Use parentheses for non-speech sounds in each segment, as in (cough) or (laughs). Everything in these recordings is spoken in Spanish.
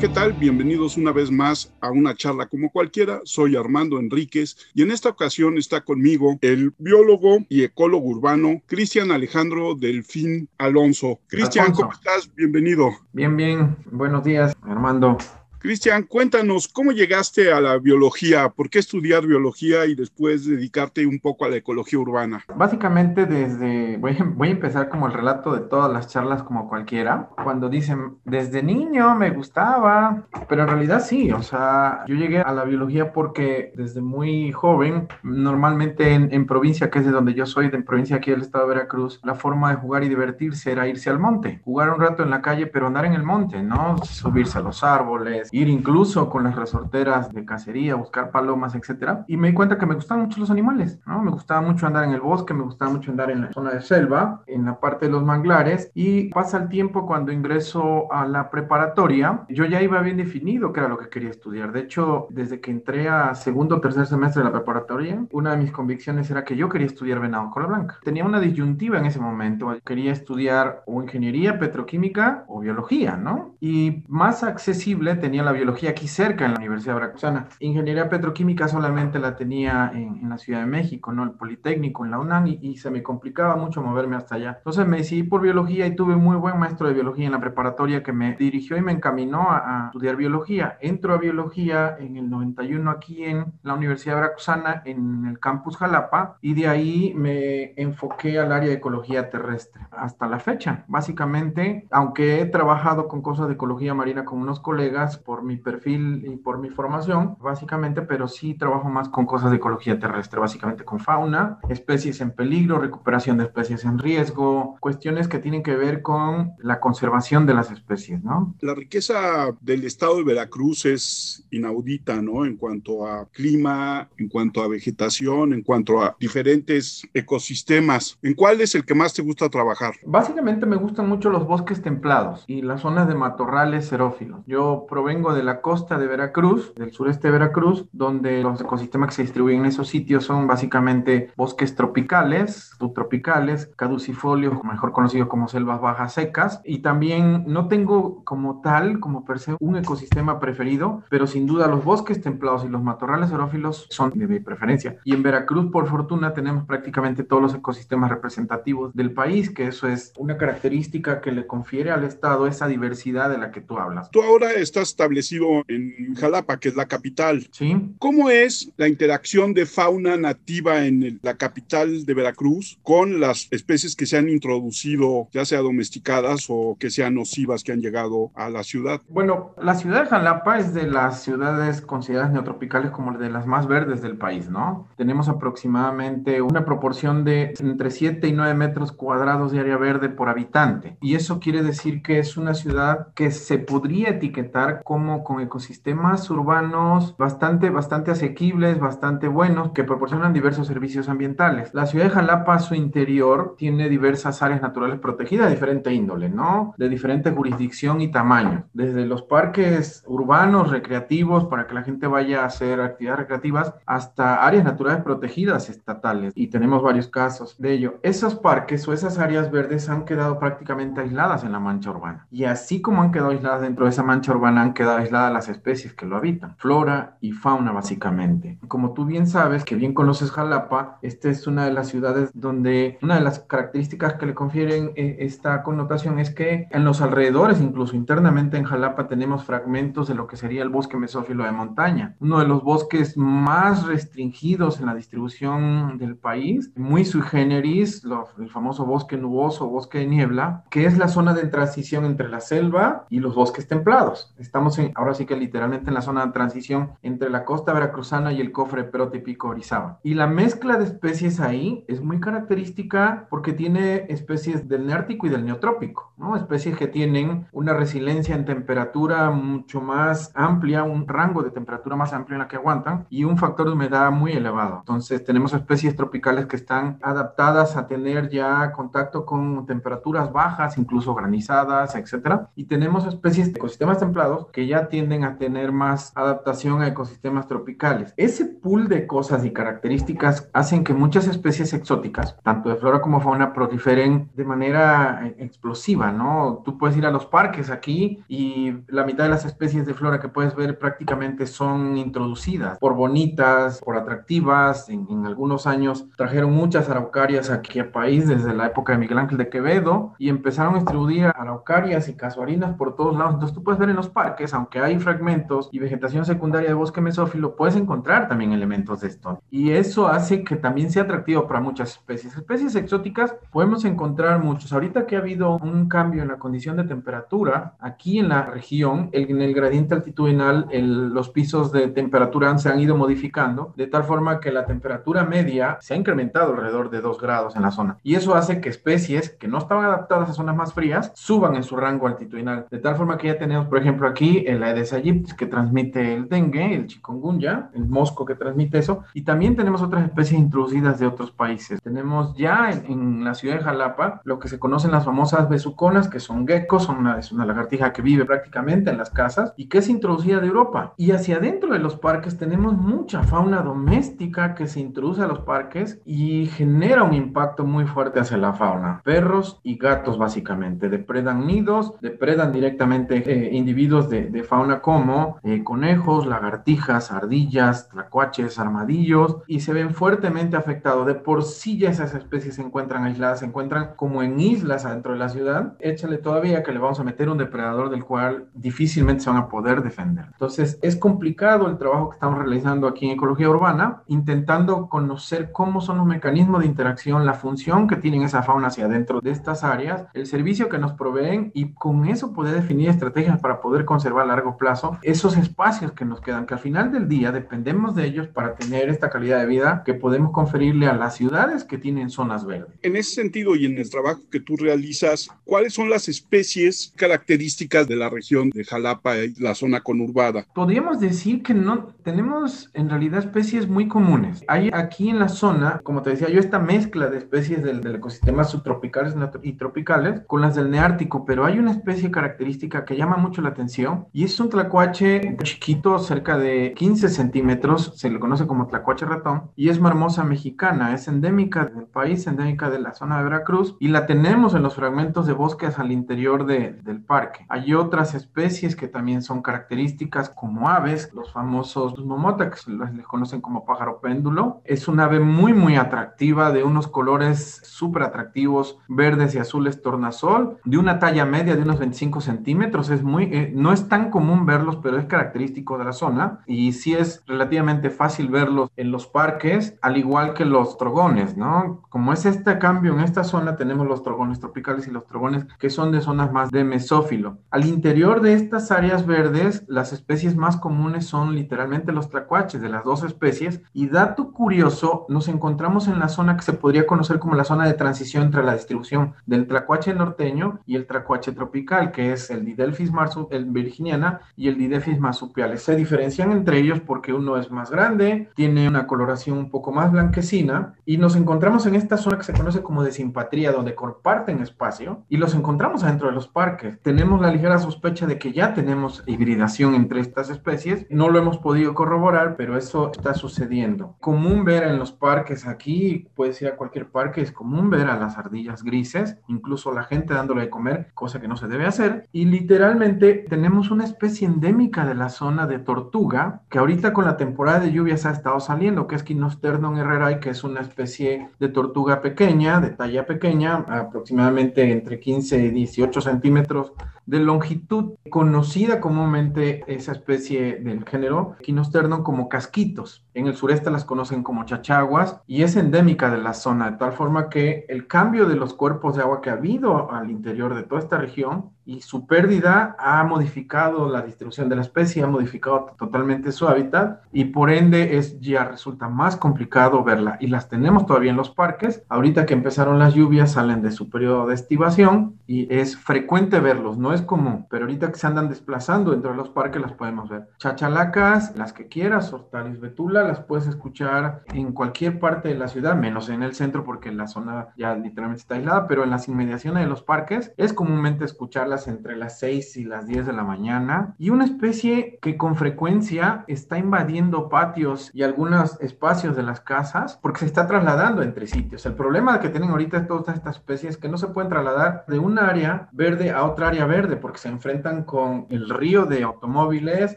¿qué tal? Bienvenidos una vez más a una charla como cualquiera. Soy Armando Enríquez y en esta ocasión está conmigo el biólogo y ecólogo urbano Cristian Alejandro Delfín Alonso. Cristian, ¿cómo estás? Bienvenido. Bien, bien. Buenos días, Armando. Cristian, cuéntanos cómo llegaste a la biología, por qué estudiar biología y después dedicarte un poco a la ecología urbana. Básicamente desde, voy, voy, a empezar como el relato de todas las charlas como cualquiera, cuando dicen, desde niño me gustaba, pero en realidad sí, o sea, yo llegué a la biología porque desde muy joven, normalmente en, en provincia, que es de donde yo soy, de provincia aquí del estado de Veracruz, la forma de jugar y divertirse era irse al monte, jugar un rato en la calle, pero andar en el monte, ¿no? Subirse a los árboles, ir incluso con las resorteras de cacería, buscar palomas, etcétera. Y me di cuenta que me gustaban mucho los animales, ¿no? Me gustaba mucho andar en el bosque, me gustaba mucho andar en la zona de selva, en la parte de los manglares. Y pasa el tiempo cuando ingreso a la preparatoria, yo ya iba bien definido qué era lo que quería estudiar. De hecho, desde que entré a segundo o tercer semestre de la preparatoria, una de mis convicciones era que yo quería estudiar venado cola blanca. Tenía una disyuntiva en ese momento. Quería estudiar o ingeniería petroquímica o biología, ¿no? Y más accesible tenía la biología aquí cerca en la Universidad Veracruzana. Ingeniería petroquímica solamente la tenía en, la Ciudad de México, ¿no? El Politécnico, en la UNAM, y, se me complicaba mucho moverme hasta allá. Entonces me decidí por biología y tuve un muy buen maestro de biología en la preparatoria que me dirigió y me encaminó a, a estudiar biología. Entro a biología en el 91 aquí en la Universidad Veracruzana, en el campus Jalapa, y de ahí me enfoqué al área de ecología terrestre. Hasta la fecha, básicamente, aunque he trabajado con cosas de ecología marina con unos colegas por mi perfil y por mi formación, básicamente, pero sí trabajo más con cosas de ecología terrestre, básicamente con fauna, especies en peligro, recuperación de especies en riesgo, cuestiones que tienen que ver con la conservación de las especies, ¿no? La riqueza del estado de Veracruz es inaudita, ¿no? En cuanto a clima, en cuanto a vegetación, en cuanto a diferentes ecosistemas. ¿En cuál es el que más te gusta trabajar? Básicamente me gustan mucho los bosques templados y las zonas de matorrales xerófilos. Yo provengo de de la costa de Veracruz, del sureste de Veracruz, donde los ecosistemas que se distribuyen en esos sitios son básicamente bosques tropicales, subtropicales, caducifolios, mejor conocidos como selvas bajas secas, y también no tengo como tal, como per se, un ecosistema preferido, pero sin duda los bosques templados y los matorrales xerófilos son de mi preferencia. Y en Veracruz, por fortuna, tenemos prácticamente todos los ecosistemas representativos del país, que eso es una característica que le confiere al Estado esa diversidad de la que tú hablas. Tú ahora estás establecido en Jalapa, que es la capital. Sí. ¿Cómo es la interacción de fauna nativa en la capital de Veracruz con las especies que se han introducido, ya sea domesticadas o que sean nocivas que han llegado a la ciudad? Bueno, la ciudad de Jalapa es de las ciudades consideradas neotropicales como de las más verdes del país, ¿no? Tenemos aproximadamente una proporción de entre 7 y 9 metros cuadrados de área verde por habitante. Y eso quiere decir que es una ciudad que se podría etiquetar como con ecosistemas urbanos bastante, bastante asequibles, bastante buenos, que proporcionan diversos servicios ambientales. La ciudad de Jalapa, su interior, tiene diversas áreas naturales protegidas de diferente índole, ¿no? De diferente jurisdicción y tamaño. Desde los parques urbanos, recreativos, para que la gente vaya a hacer actividades recreativas, hasta áreas naturales protegidas estatales. Y tenemos varios casos de ello. Esos parques o esas áreas verdes han quedado prácticamente aisladas en la mancha urbana. Y así como han quedado aisladas dentro de esa mancha urbana, han quedado aisladas las especies que lo habitan, flora y fauna básicamente. Como tú bien sabes, que bien conoces Jalapa, esta es una de las ciudades donde una de las características que le confieren eh, esta connotación es que en los alrededores, incluso internamente en Jalapa, tenemos fragmentos de lo que sería el bosque mesófilo de montaña, uno de los bosques más restringidos en la distribución del país, muy sui generis, el famoso bosque nuboso, bosque de niebla, que es la zona de transición entre la selva y los bosques templados. Estamos en, ahora sí que literalmente en la zona de transición entre la costa veracruzana y el cofre Perote Orizaba. Y la mezcla de especies ahí es muy característica porque tiene especies del neártico y del neotrópico, ¿no? Especies que tienen una resiliencia en temperatura mucho más amplia, un rango de temperatura más amplio en la que aguantan y un factor de humedad muy elevado. Entonces tenemos especies tropicales que están adaptadas a tener ya contacto con temperaturas bajas, incluso granizadas, etcétera. Y tenemos especies de ecosistemas templados que que ya tienden a tener más adaptación a ecosistemas tropicales. Ese pool de cosas y características hacen que muchas especies exóticas, tanto de flora como fauna, proliferen de manera eh, explosiva, ¿no? Tú puedes ir a los parques aquí y la mitad de las especies de flora que puedes ver prácticamente son introducidas por bonitas, por atractivas. En, en algunos años trajeron muchas araucarias aquí al país desde la época de Miguel Ángel de Quevedo y empezaron a distribuir araucarias y casuarinas por todos lados. Entonces tú puedes ver en los parques, aunque hay fragmentos y vegetación secundaria de bosque mesófilo, puedes encontrar también elementos de esto. Y eso hace que también sea atractivo para muchas especies. Especies exóticas podemos encontrar muchos. Ahorita que ha habido un cambio en la condición de temperatura, aquí en la región, en el gradiente altitudinal, los pisos de temperatura se han ido modificando, de tal forma que la temperatura media se ha incrementado alrededor de 2 grados en la zona. Y eso hace que especies que no estaban adaptadas a zonas más frías suban en su rango altitudinal. De tal forma que ya tenemos, por ejemplo, aquí el Aedes aegypti que transmite el dengue, el chikungunya, el mosco que transmite eso, y también tenemos otras especies introducidas de otros países. Tenemos ya en, la ciudad de Jalapa lo que se conocen las famosas besuconas, que son geckos, son una, es una lagartija que vive prácticamente en las casas y que es introducida de Europa. Y hacia adentro de los parques tenemos mucha fauna doméstica que se introduce a los parques y genera un impacto muy fuerte hacia la fauna. Perros y gatos básicamente depredan nidos, depredan directamente eh, individuos de, de, fauna como eh, conejos, lagartijas, ardillas, tlacuaches, armadillos y se ven fuertemente afectados. De por sí ya esas especies se encuentran aisladas, se encuentran como en islas adentro de la ciudad. Échale todavía que le vamos a meter un depredador del cual difícilmente se van a poder defender. Entonces es complicado el trabajo que estamos realizando aquí en ecología urbana, intentando conocer cómo son los mecanismos de interacción, la función que tienen esa fauna hacia adentro de estas áreas, el servicio que nos proveen y con eso poder definir estrategias para poder conservar a largo plazo esos espacios que nos quedan, que al final del día dependemos de ellos para tener esta calidad de vida que podemos conferirle a las ciudades que tienen zonas verdes. En ese sentido y en el trabajo que tú realizas, ¿cuáles son las especies características de la región de Jalapa y la zona conurbada? Podríamos decir que no tenemos en realidad especies muy comunes. Hay aquí en la zona, como te decía yo, esta mezcla de especies del, del ecosistema subtropicales y tropicales con las del Neártico, pero hay una especie característica que llama mucho la atención y es un tlacuache chiquito, cerca de 15 centímetros, se le conoce como tlacuache ratón y es marmosa mexicana, es endémica del país, endémica de la zona de Veracruz y la tenemos en los fragmentos de bosques al interior de, del parque. Hay otras especies que también son características como aves, los famosos momota, que les conocen como pájaro péndulo. Es un ave muy, muy atractiva, de unos colores súper atractivos, verdes y azules tornasol, de una talla media de unos 25 centímetros. Es muy, eh, no es tan común verlos, pero es característico de la zona y sí es relativamente fácil verlos en los parques, al igual que los trogones, ¿no? Como es este cambio en esta zona, tenemos los trogones tropicales y los trogones que son de zonas más de mesófilo. Al interior de estas áreas verdes, las especies más comunes son literalmente los tlacuaches de las dos especies. Y dato curioso, nos encontramos en la zona que se podría conocer como la zona de transición entre la distribución del tlacuache norteño y el tlacuache tropical, que es el Didelphis marsu, el virginiana y el Didelphis marsupiales. Se diferencian entre ellos porque uno es más grande, tiene una coloración un poco más blanquecina y nos encontramos en esta zona que se conoce como de simpatría, donde comparten espacio y los encontramos adentro de los parques. Tenemos la ligera sospecha de que ya tenemos hibridación entre estas especies. No lo hemos podido corroborar, pero eso está sucediendo. Común ver en los parques aquí, puedes ir a cualquier parque, es común ver a las ardillas grises, incluso la gente dándole de comer, cosa que no se debe hacer. Y literalmente tenemos una especie endémica de la zona de tortuga, que ahorita con la temporada de lluvias ha estado saliendo, que es Quinosternum herrerae, que es una especie de tortuga pequeña, de talla pequeña, aproximadamente entre 15 y 18 centímetros de longitud, conocida comúnmente esa especie del género Quinosternum como casquitos. En el sureste las conocen como chachaguas y es endémica de la zona, de tal forma que el cambio de los cuerpos de agua que ha habido al interior de toda esta región y su pérdida ha modificado la distribución de la especie, ha modificado totalmente su hábitat y por ende es ya resulta más complicado verla y las tenemos todavía en los parques. Ahorita que empezaron las lluvias salen de su periodo de estivación y es frecuente verlos, no es común, pero ahorita que se andan desplazando dentro de los parques las podemos ver. Chachalacas, las que quieras, Hortalis Betula, las puedes escuchar en cualquier parte de la ciudad, menos en el centro porque la zona ya literalmente está aislada, pero en las inmediaciones de los parques es comúnmente entre las 6 y las 10 de la mañana y una especie que con frecuencia está invadiendo patios y algunos espacios de las casas porque se está trasladando entre sitios. El problema que tienen ahorita todas estas especies es que no se pueden trasladar de un área verde a otra área verde porque se enfrentan con el río de automóviles,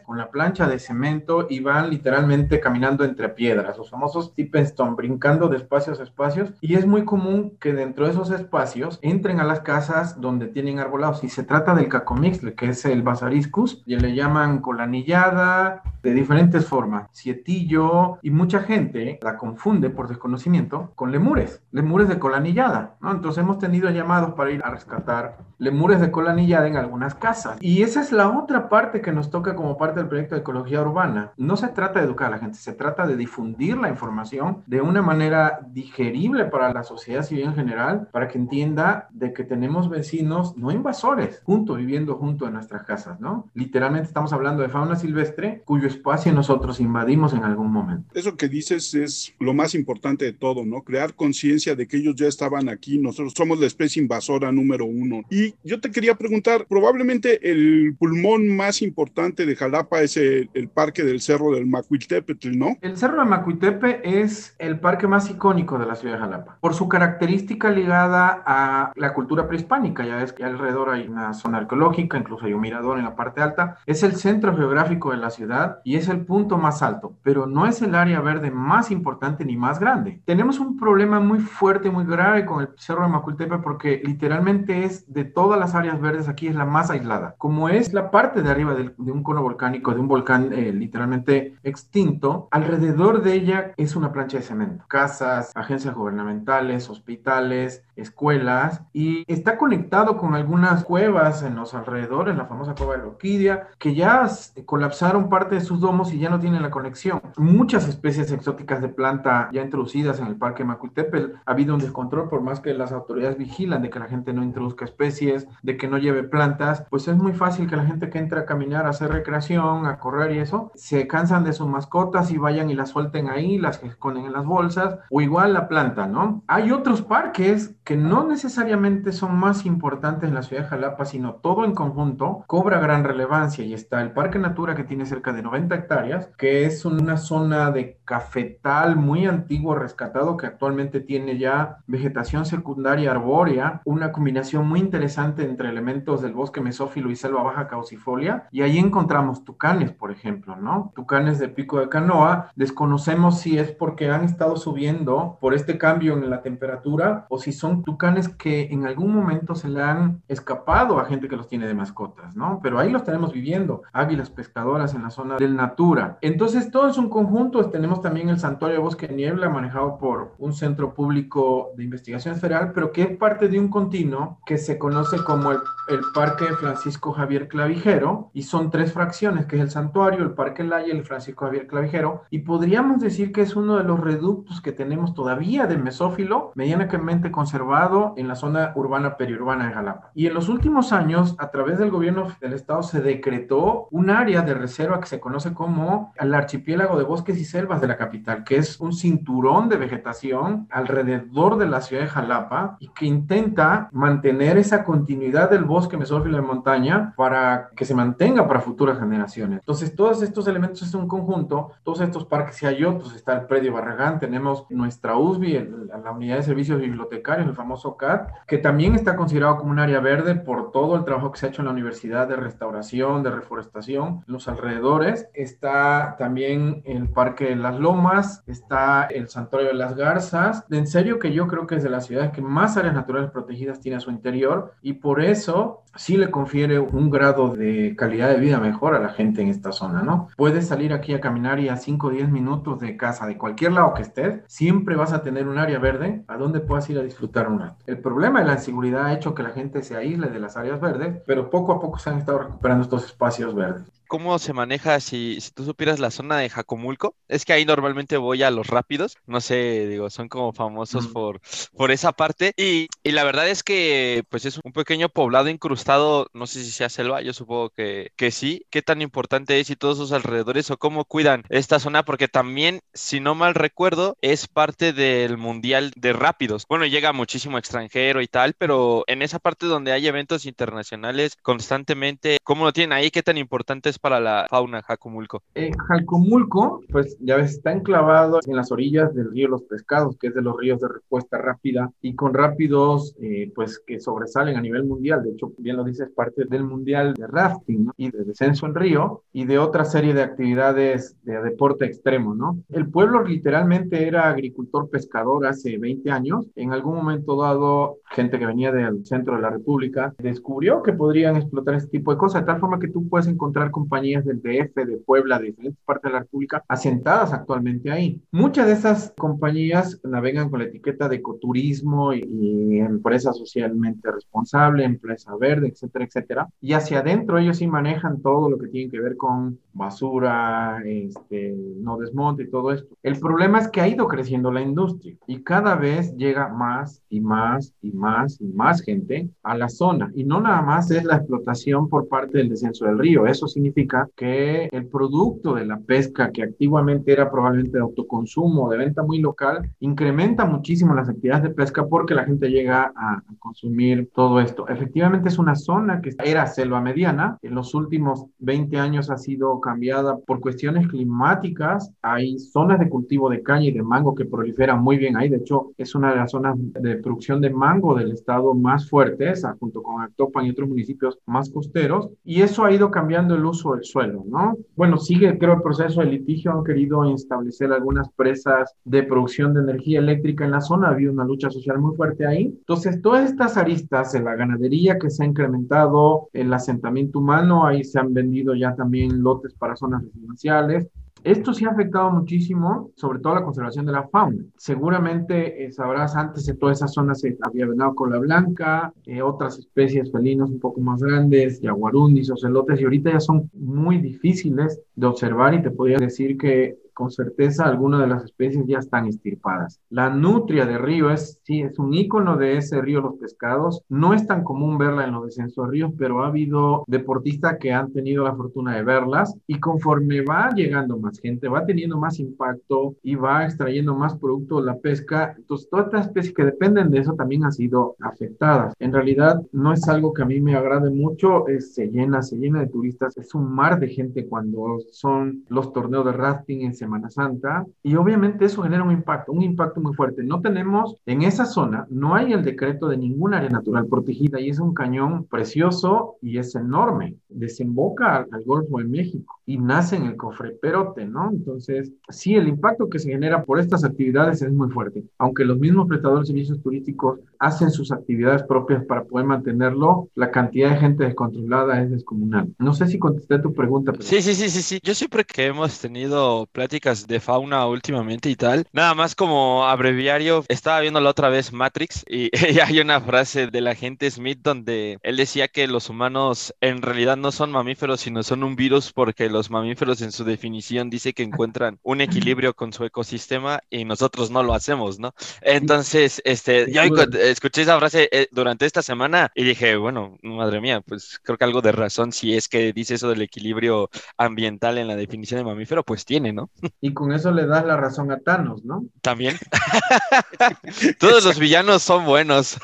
con la plancha de cemento y van literalmente caminando entre piedras, los famosos stone, brincando de espacios a espacios y es muy común que dentro de esos espacios entren a las casas donde tienen arbolados y se trata del cacomixle, que es el basariscus, y le llaman colanillada, de diferentes formas, sietillo, y mucha gente la confunde por desconocimiento con lemures, lemures de colanillada, ¿no? Entonces hemos tenido llamados para ir a rescatar lemures de colanillada en algunas casas. Y esa es la otra parte que nos toca como parte del proyecto de ecología urbana. No se trata de educar a la gente, se trata de difundir la información de una manera digerible para la sociedad civil en general, para que entienda de que tenemos vecinos no invasores, juntos, viviendo juntos en nuestras casas, ¿no? Literalmente estamos hablando de fauna silvestre cuyo espacio nosotros invadimos en algún momento. Eso que dices es lo más importante de todo, ¿no? Crear conciencia de que ellos ya estaban aquí, nosotros somos la especie invasora número uno. Y yo te quería preguntar, probablemente el pulmón más importante de Jalapa es el, parque del Cerro del Macuiltepetl, ¿no? El Cerro del Macuiltepe es el parque más icónico de la ciudad de Jalapa, por su característica ligada a la cultura prehispánica, ya ves que alrededor hay una zona arqueológica, incluso hay un mirador en la parte alta, es el centro geográfico de la ciudad y es el punto más alto, pero no es el área verde más importante ni más grande. Tenemos un problema muy fuerte, muy grave con el Cerro de Macuiltepe porque literalmente es de todas las áreas verdes aquí es la más aislada. Como es la parte de arriba de, un cono volcánico, de un volcán eh, literalmente extinto, alrededor de ella es una plancha de cemento. Casas, agencias gubernamentales, hospitales, escuelas y está conectado con algunas cuevas en los alrededores, la famosa cueva de Loquidia, que ya colapsaron parte de sus domos y ya no tienen la conexión. Muchas especies exóticas de planta ya introducidas en el parque Macuitepel, ha habido un descontrol por más que las autoridades vigilan de que la gente no introduzca especies, de que no lleve plantas, pues es muy fácil que la gente que entra a caminar, a hacer recreación, a correr y eso, se cansan de sus mascotas y vayan y las suelten ahí, las esconden en las bolsas, o igual la planta, ¿no? Hay otros parques que no necesariamente son más importantes en la ciudad de Jalapa, sino todo en conjunto, cobra gran relevancia. Y está el Parque Natura que tiene cerca de 90 hectáreas, que es una zona de cafetal muy antiguo rescatado que actualmente tiene ya vegetación secundaria arbórea, una combinación muy interesante entre elementos del bosque mesófilo y selva baja caucifolia, y ahí encontramos tucanes, por ejemplo, ¿no? Tucanes de pico de canoa, desconocemos si es porque han estado subiendo por este cambio en la temperatura o si son tucanes que en algún momento se le han escapado a gente que los tiene de mascotas, ¿no? Pero ahí los tenemos viviendo, águilas pescadoras en la zona del Natura. Entonces, todo es un conjunto, tenemos también el Santuario de Bosque de Niebla manejado por un centro público de investigación federal, pero que es parte de un continuo que se conoce como el, el Parque Francisco Javier Clavijero y son tres fracciones, que es el Santuario, el Parque Laya y el Francisco Javier Clavijero, y podríamos decir que es uno de los reductos que tenemos todavía de mesófilo medianamente conservado en la zona urbana periurbana de Jalapa. Y en los últimos años, a través del gobierno del estado, se decretó un área de reserva que se conoce como el archipiélago de bosques y selvas de la capital, que es un cinturón de vegetación alrededor de la ciudad de Jalapa y que intenta mantener esa continuidad del bosque mesófilo de montaña para que se mantenga para futuras generaciones. Entonces, todos estos elementos es un conjunto, todos estos parques y hay otros, está el predio Barragán, tenemos nuestra USB, la unidad de servicios bibliotecarios, el famoso CAT, que también está considerado como un área verde por todo el trabajo que se ha hecho en la universidad de restauración, de reforestación, los alrededores. Está también el Parque de las Lomas, está el Santuario de las Garzas. En serio que yo creo que es de las ciudades que más áreas naturales protegidas tiene a su interior y por eso sí le confiere un grado de calidad de vida mejor a la gente en esta zona, ¿no? Puedes salir aquí a caminar y a 5 o 10 minutos de casa, de cualquier lado que estés, siempre vas a tener un área verde a donde puedas ir a disfrutar El problema de la inseguridad ha hecho que la gente se aísle de las áreas verdes, pero poco a poco se han estado recuperando estos espacios verdes. Cómo se maneja si, si tú supieras la zona de Jacomulco. Es que ahí normalmente voy a los rápidos, no sé, digo, son como famosos por, por esa parte. Y, y, la verdad es que pues es un pequeño poblado incrustado, no sé si sea selva, yo supongo que, que sí. ¿Qué tan importante es y todos sus alrededores o cómo cuidan esta zona? Porque también, si no mal recuerdo, es parte del Mundial de Rápidos. Bueno, llega muchísimo extranjero y tal, pero en esa parte donde hay eventos internacionales constantemente, ¿cómo lo tienen ahí? ¿Qué tan importante es para la fauna Jacomulco? Eh, Jacomulco, pues ya ves, está enclavado en las orillas del río Los Pescados, que es de los ríos de respuesta rápida y con rápidos, eh, pues que sobresalen a nivel mundial. De hecho, bien lo dices, parte del mundial de rafting y de descenso en río y de otra serie de actividades de deporte extremo, ¿no? El pueblo literalmente era agricultor pescador hace 20 años. En algún momento dado, gente que venía del centro de la República descubrió que podrían explotar este tipo de cosas, de tal forma que tú puedes encontrar compañías del DF, de Puebla, de diferentes partes de la República, asentadas actualmente ahí. Muchas de esas compañías navegan con la etiqueta de ecoturismo y, y empresa socialmente responsable, empresa verde, etcétera, etcétera. Y hacia adentro ellos sí manejan todo lo que tiene que ver con basura, este, no desmonte y todo esto. El problema es que ha ido creciendo la industria y cada vez llega más y más y más y más gente a la zona. Y no nada más es la explotación por parte del descenso del río. Eso significa que el producto de la pesca, que activamente era probablemente de autoconsumo, de venta muy local, incrementa muchísimo las actividades de pesca porque la gente llega a, a consumir todo esto. Efectivamente es una zona que era selva mediana. En los últimos 20 años ha sido cambiada por cuestiones climáticas. Hay zonas de cultivo de caña y de mango que proliferan muy bien ahí. De hecho, es una de las zonas de producción de mango del estado más fuertes, junto con Actopan y otros municipios más costeros. Y eso ha ido cambiando el uso del suelo, ¿no? Bueno, sigue, creo, el proceso de litigio. Han querido establecer algunas presas de producción de energía eléctrica en la zona. Ha habido una lucha social muy fuerte ahí. Entonces, todas estas aristas en la ganadería que se ha incrementado, el asentamiento humano, ahí se han vendido ya también lotes para zonas residenciales. Esto sí ha afectado muchísimo, sobre todo la conservación de la fauna. Seguramente eh, sabrás, antes en toda esa zona se había venado cola blanca, eh, otras especies felinos un poco más grandes, yaguarundis, ocelotes, y ahorita ya son muy difíciles de observar y te podría decir que con certeza algunas de las especies ya están estirpadas. La nutria de río es, sí, es un icono de ese río Los Pescados. No es tan común verla en los descensos de ríos, pero ha habido deportistas que han tenido la fortuna de verlas y conforme va llegando más gente, va teniendo más impacto y va extrayendo más producto de la pesca. Entonces, todas estas especies que dependen de eso también han sido afectadas. En realidad, no es algo que a mí me agrade mucho, es, se llena, se llena de turistas, es un mar de gente cuando son los torneos de rafting en Semana Santa y obviamente eso genera un impacto, un impacto muy fuerte. No tenemos en esa zona, no hay el decreto de ninguna área natural protegida y es un cañón precioso y es enorme. Desemboca al, al Golfo de México y nace en el cofre Perote, ¿no? Entonces, sí, el impacto que se genera por estas actividades es muy fuerte. Aunque los mismos prestadores de servicios turísticos hacen sus actividades propias para poder mantenerlo, la cantidad de gente descontrolada es descomunal. No sé si contesté tu pregunta. Pero... Sí, sí, sí, sí, sí. Yo siempre que hemos tenido pláticas de fauna últimamente y tal, nada más como abreviario, estaba viendo la otra vez Matrix y, (laughs) y hay una frase del agente Smith donde él decía que los humanos en realidad no son mamíferos, sino son un virus porque los mamíferos en su definición dice que encuentran un equilibrio con su ecosistema y nosotros no lo hacemos, ¿no? Entonces, este, yo escuché esa frase eh, durante esta semana y dije, bueno, madre mía, pues creo que algo de razón si es que dice eso del equilibrio ambiental en la definición de mamífero, pues tiene, ¿no? Y con eso le das la razón a Thanos, ¿no? También. (laughs) Todos los villanos son buenos.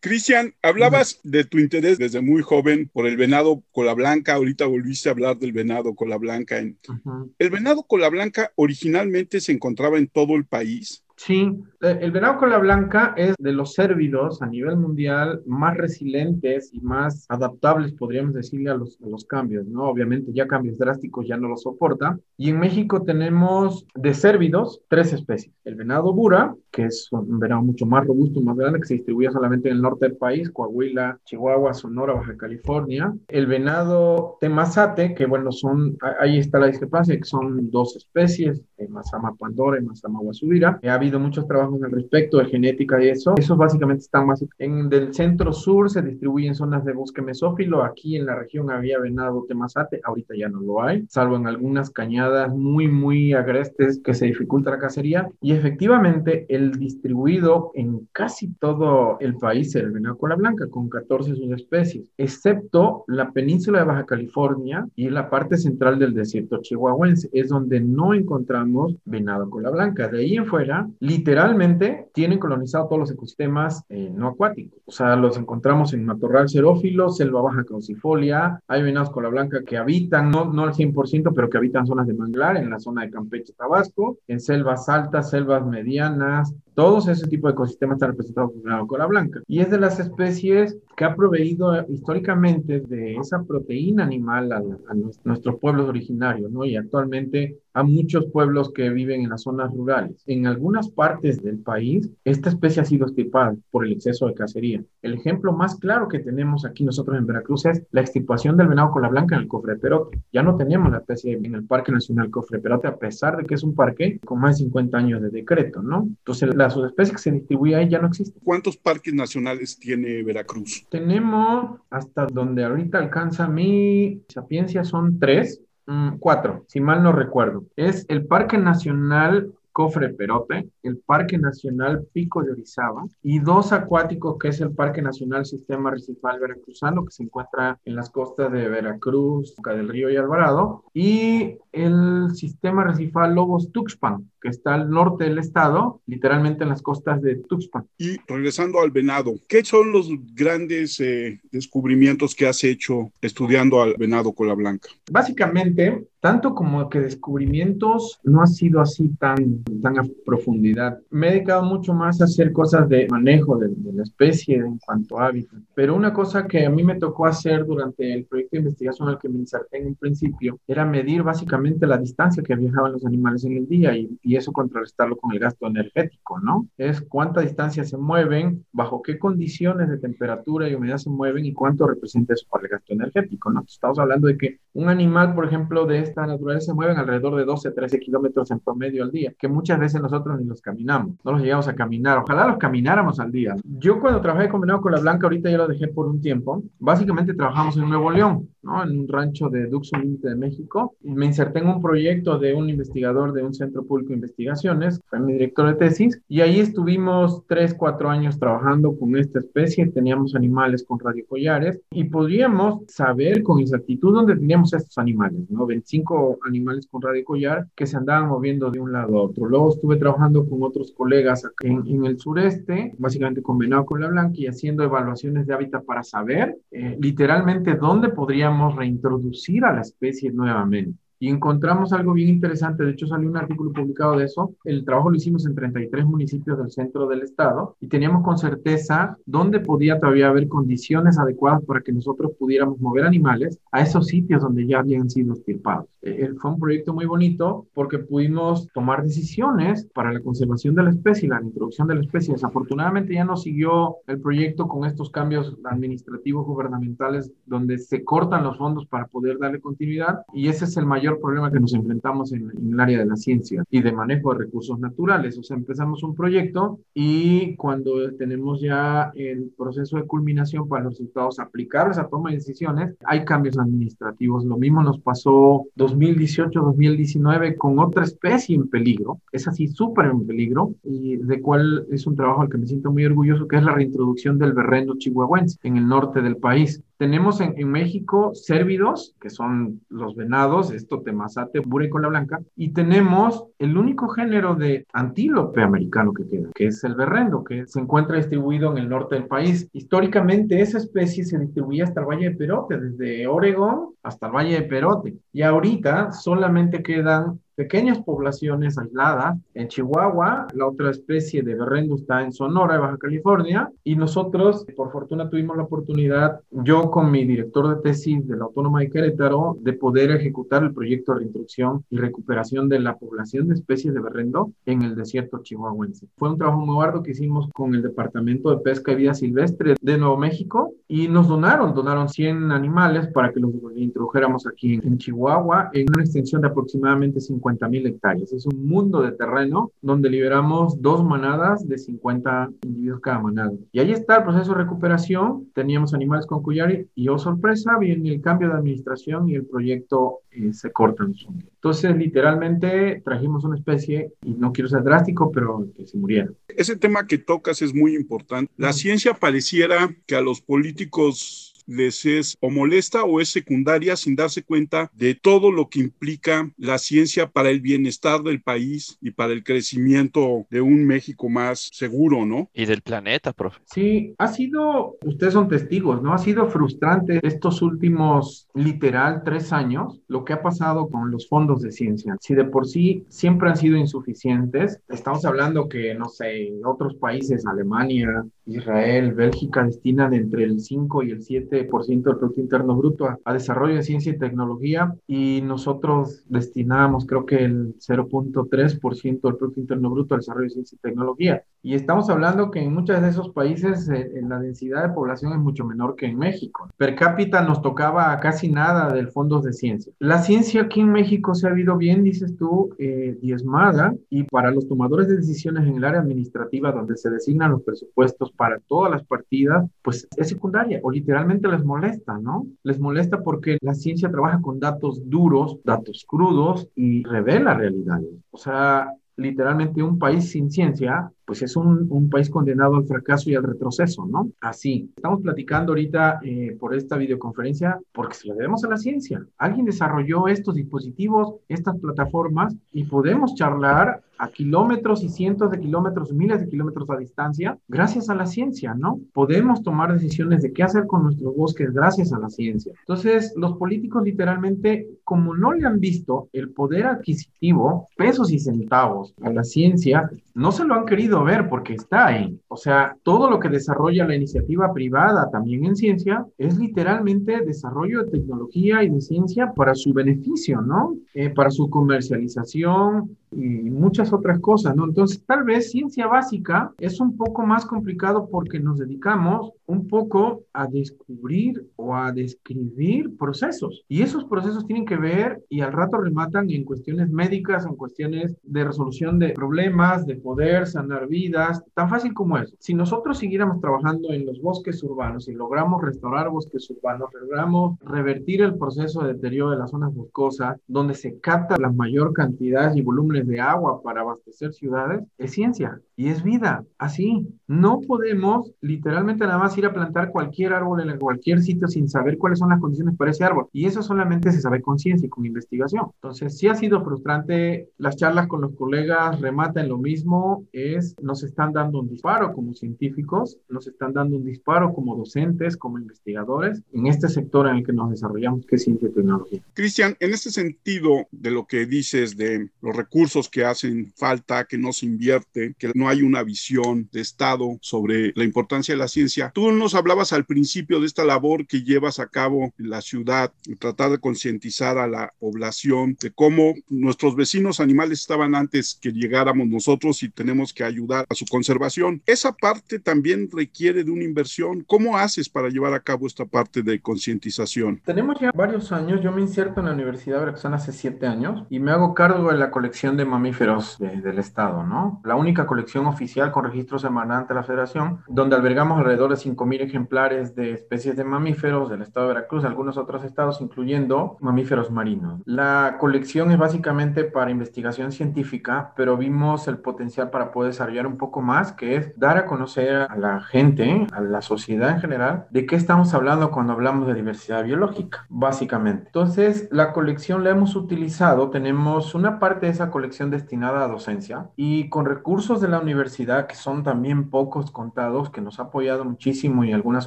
Cristian, hablabas de tu interés desde muy joven por el venado cola blanca, ahorita volviste a hablar del venado cola blanca. En... Uh -huh. ¿El venado cola blanca originalmente se encontraba en todo el país? Sí, el venado cola blanca es de los cérvidos a nivel mundial más resilientes y más adaptables, podríamos decirle, a los, cambios, ¿no? Obviamente ya cambios drásticos ya no lo soporta. Y en México tenemos de cérvidos tres especies. El venado bura, que es un venado mucho más robusto, más grande, que se distribuye solamente en el norte del país, Coahuila, Chihuahua, Sonora, Baja California. El venado temazate, que bueno, son, ahí está la discrepancia, que son dos especies, Mazama pandora y Mazama guasubira. Habido muchos trabajos al respecto de genética y eso. Esos básicamente están más en el centro sur, se distribuyen zonas de bosque mesófilo. Aquí en la región había venado temazate, ahorita ya no lo hay, salvo en algunas cañadas muy, muy agrestes que se dificulta la cacería. Y efectivamente, el distribuido en casi todo el país el venado cola blanca, con 14 subespecies, excepto la península de Baja California y la parte central del desierto chihuahuense, es donde no encontramos venado cola blanca. De ahí en fuera, literalmente, tienen colonizado todos los ecosistemas eh, no acuáticos. O sea, los encontramos en matorral xerófilo, selva baja caucifolia, hay venados cola blanca que habitan, no, no al 100%, pero que habitan zonas de manglar, en la zona de Campeche, Tabasco, en selvas altas, selvas medianas, todos ese tipo de ecosistemas están representados por la cola blanca. Y es de las especies que ha proveído eh, históricamente de esa proteína animal a, a nuestros pueblos originarios, ¿no? Y actualmente a muchos pueblos que viven en las zonas rurales. En algunas partes del país, esta especie ha sido extirpada por el exceso de cacería. El ejemplo más claro que tenemos aquí nosotros en Veracruz es la extirpación del venado cola blanca en el cofre perote. Ya no tenemos la especie en el Parque Nacional Cofre Perote, a pesar de que es un parque con más de 50 años de decreto, ¿no? Entonces, la subespecie que se distribuye ahí ya no existe. ¿Cuántos parques nacionales tiene Veracruz? Tenemos hasta donde ahorita alcanza mi sapiencia son tres, Mm, cuatro, si mal no recuerdo. Es el Parque Nacional Cofre Perote, el Parque Nacional Pico de Orizaba y dos acuáticos que es el Parque Nacional Sistema Recifal Veracruzano que se encuentra en las costas de Veracruz, Boca del Río y Alvarado y el Sistema Recifal Lobos Tuxpan que está al norte del estado, literalmente en las costas de Tuxpan. Y regresando al venado, ¿qué son los grandes eh, descubrimientos que has hecho estudiando al venado cola blanca? Básicamente, tanto como que descubrimientos no ha sido así tan, tan a profundidad. Me he dedicado mucho más a hacer cosas de manejo de, la especie en cuanto a hábitat. Pero una cosa que a mí me tocó hacer durante el proyecto de investigación al que me inserté en un principio era medir básicamente la distancia que viajaban los animales en el día y, y eso contrarrestarlo con el gasto energético, ¿no? Es cuánta distancia se mueven, bajo qué condiciones de temperatura y humedad se mueven y cuánto representa eso para el gasto energético, ¿no? Estamos hablando de que un animal, por ejemplo, de esta naturaleza se mueven alrededor de 12, 13 kilómetros en promedio al día, que muchas veces nosotros ni los caminamos, no los llegamos a caminar, ojalá los camináramos al día. Yo cuando trabajé combinado con la blanca, ahorita ya lo dejé por un tiempo, básicamente trabajamos en Nuevo León, ¿no? En un rancho de Duxo Límite de México, me inserté en un proyecto de un investigador de un centro público de investigaciones, fue mi director de tesis, y ahí estuvimos 3, 4 años trabajando con esta especie, teníamos animales con radiocollares, y podríamos saber con exactitud dónde teníamos estos animales, ¿no? 25 animales con radiocollar que se andaban moviendo de un lado a otro. Luego estuve trabajando con otros colegas acá en, en el sureste, básicamente con venado blanca y haciendo evaluaciones de hábitat para saber eh, literalmente dónde podríamos reintroducir a la especie nuevamente y encontramos algo bien interesante. De hecho, salió un artículo publicado de eso. El trabajo lo hicimos en 33 municipios del centro del estado y teníamos con certeza dónde podía todavía haber condiciones adecuadas para que nosotros pudiéramos mover animales a esos sitios donde ya habían sido estirpados. Eh, fue un proyecto muy bonito porque pudimos tomar decisiones para la conservación de la especie y la introducción de la especie. Desafortunadamente ya no siguió el proyecto con estos cambios administrativos gubernamentales donde se cortan los fondos para poder darle continuidad y ese es el mayor problema que nos enfrentamos en, el área de la ciencia y de manejo de recursos naturales. O sea, empezamos un proyecto y cuando tenemos ya el proceso de culminación para los resultados aplicables a toma de decisiones, hay cambios administrativos. Lo mismo nos pasó 2018-2019 con otra especie en peligro, es así súper en peligro y de cual es un trabajo al que me siento muy orgulloso, que es la reintroducción del berrendo chihuahuense en el norte del país. Tenemos en, México cérvidos, que son los venados, esto temazate, bure con la blanca, y tenemos el único género de antílope americano que queda, que es el berrendo, que se encuentra distribuido en el norte del país. Históricamente esa especie se distribuía hasta el Valle de Perote, desde Oregón hasta el Valle de Perote, y ahorita solamente quedan pequeñas poblaciones aisladas. En Chihuahua, la otra especie de berrendo está en Sonora, Baja California, y nosotros, por fortuna, tuvimos la oportunidad, yo con mi director de tesis de la Autónoma de Querétaro, de poder ejecutar el proyecto de reintroducción y recuperación de la población de especies de berrendo en el desierto chihuahuense. Fue un trabajo muy arduo que hicimos con el Departamento de Pesca y Vida Silvestre de Nuevo México y nos donaron, donaron 100 animales para que los introdujéramos aquí en, Chihuahua en una extensión de aproximadamente 50 50 mil hectáreas. Es un mundo de terreno donde liberamos dos manadas de 50 individuos cada manada. Y ahí está el proceso de recuperación. Teníamos animales con collar y, oh sorpresa, viene el cambio de administración y el proyecto eh, se corta en su Entonces, literalmente trajimos una especie, y no quiero ser drástico, pero que se muriera. Ese tema que tocas es muy importante. La ciencia pareciera que a los políticos les es o molesta o es secundaria sin darse cuenta de todo lo que implica la ciencia para el bienestar del país y para el crecimiento de un México más seguro, ¿no? Y del planeta, profe. Sí, ha sido, ustedes son testigos, ¿no? Ha sido frustrante estos últimos, literal, tres años, lo que ha pasado con los fondos de ciencia. Si de por sí siempre han sido insuficientes, estamos hablando que, no sé, otros países, Alemania, Israel, Bélgica, destinan entre el 5 y el 7 del Producto Interno Bruto a, desarrollo de ciencia y tecnología y nosotros destinamos creo que el 0.3% del Producto Interno Bruto al desarrollo de ciencia y tecnología. Y estamos hablando que en muchos de esos países eh, la densidad de población es mucho menor que en México. Per cápita nos tocaba casi nada del fondos de ciencia. La ciencia aquí en México se ha habido bien, dices tú, eh, diezmada y para los tomadores de decisiones en el área administrativa donde se designan los presupuestos para todas las partidas, pues es secundaria o literalmente les molesta, ¿no? Les molesta porque la ciencia trabaja con datos duros, datos crudos y revela realidades. O sea, literalmente un país sin ciencia pues es un, país condenado al fracaso y al retroceso, ¿no? Así, estamos platicando ahorita eh, por esta videoconferencia porque se lo debemos a la ciencia. Alguien desarrolló estos dispositivos, estas plataformas y podemos charlar a kilómetros y cientos de kilómetros, miles de kilómetros a distancia, gracias a la ciencia, ¿no? Podemos tomar decisiones de qué hacer con nuestros bosques gracias a la ciencia. Entonces, los políticos literalmente, como no le han visto el poder adquisitivo, pesos y centavos a la ciencia, no se lo han querido ver porque está ahí. O sea, todo lo que desarrolla la iniciativa privada también en ciencia es literalmente desarrollo de tecnología y de ciencia para su beneficio, ¿no? Eh, para su comercialización, y muchas otras cosas, ¿no? Entonces, tal vez ciencia básica es un poco más complicado porque nos dedicamos un poco a descubrir o a describir procesos. Y esos procesos tienen que ver y al rato rematan en cuestiones médicas, en cuestiones de resolución de problemas, de poder sanar vidas, tan fácil como eso. Si nosotros siguiéramos trabajando en los bosques urbanos y logramos restaurar bosques urbanos, logramos revertir el proceso de deterioro de las zonas boscosas, donde se capta la mayor cantidad y volúmenes de agua para abastecer ciudades, es ciencia y es vida. Así, no podemos literalmente nada más ir a plantar cualquier árbol en cualquier sitio sin saber cuáles son las condiciones para ese árbol. Y eso solamente se sabe con ciencia y con investigación. Entonces, sí ha sido frustrante. Las charlas con los colegas rematan lo mismo. Es, nos están dando un disparo como científicos, nos están dando un disparo como docentes, como investigadores, en este sector en el que nos desarrollamos, que es ciencia y tecnología. Cristian, en este sentido de lo que dices de los recursos, que hacen falta, que no se invierte, que no hay una visión de Estado sobre la importancia de la ciencia. Tú nos hablabas al principio de esta labor que llevas a cabo en la ciudad, tratar de concientizar a la población de cómo nuestros vecinos animales estaban antes que llegáramos nosotros y tenemos que ayudar a su conservación. Esa parte también requiere de una inversión. ¿Cómo haces para llevar a cabo esta parte de concientización? Tenemos ya varios años. Yo me inserto en la Universidad de Veracruz hace siete años y me hago cargo de la colección de mamíferos del Estado, ¿no? La única colección oficial con registro semanal ante la Federación, donde albergamos alrededor de 5.000 ejemplares de especies de mamíferos del Estado de Veracruz, algunos otros estados, incluyendo mamíferos marinos. La colección es básicamente para investigación científica, pero vimos el potencial para poder desarrollar un poco más, que es dar a conocer a la gente, a la sociedad en general, de qué estamos hablando cuando hablamos de diversidad biológica, básicamente. Entonces, la colección la hemos utilizado, tenemos una parte de esa colección destinada a docencia y con recursos de la universidad que son también pocos contados, que nos ha apoyado muchísimo y algunas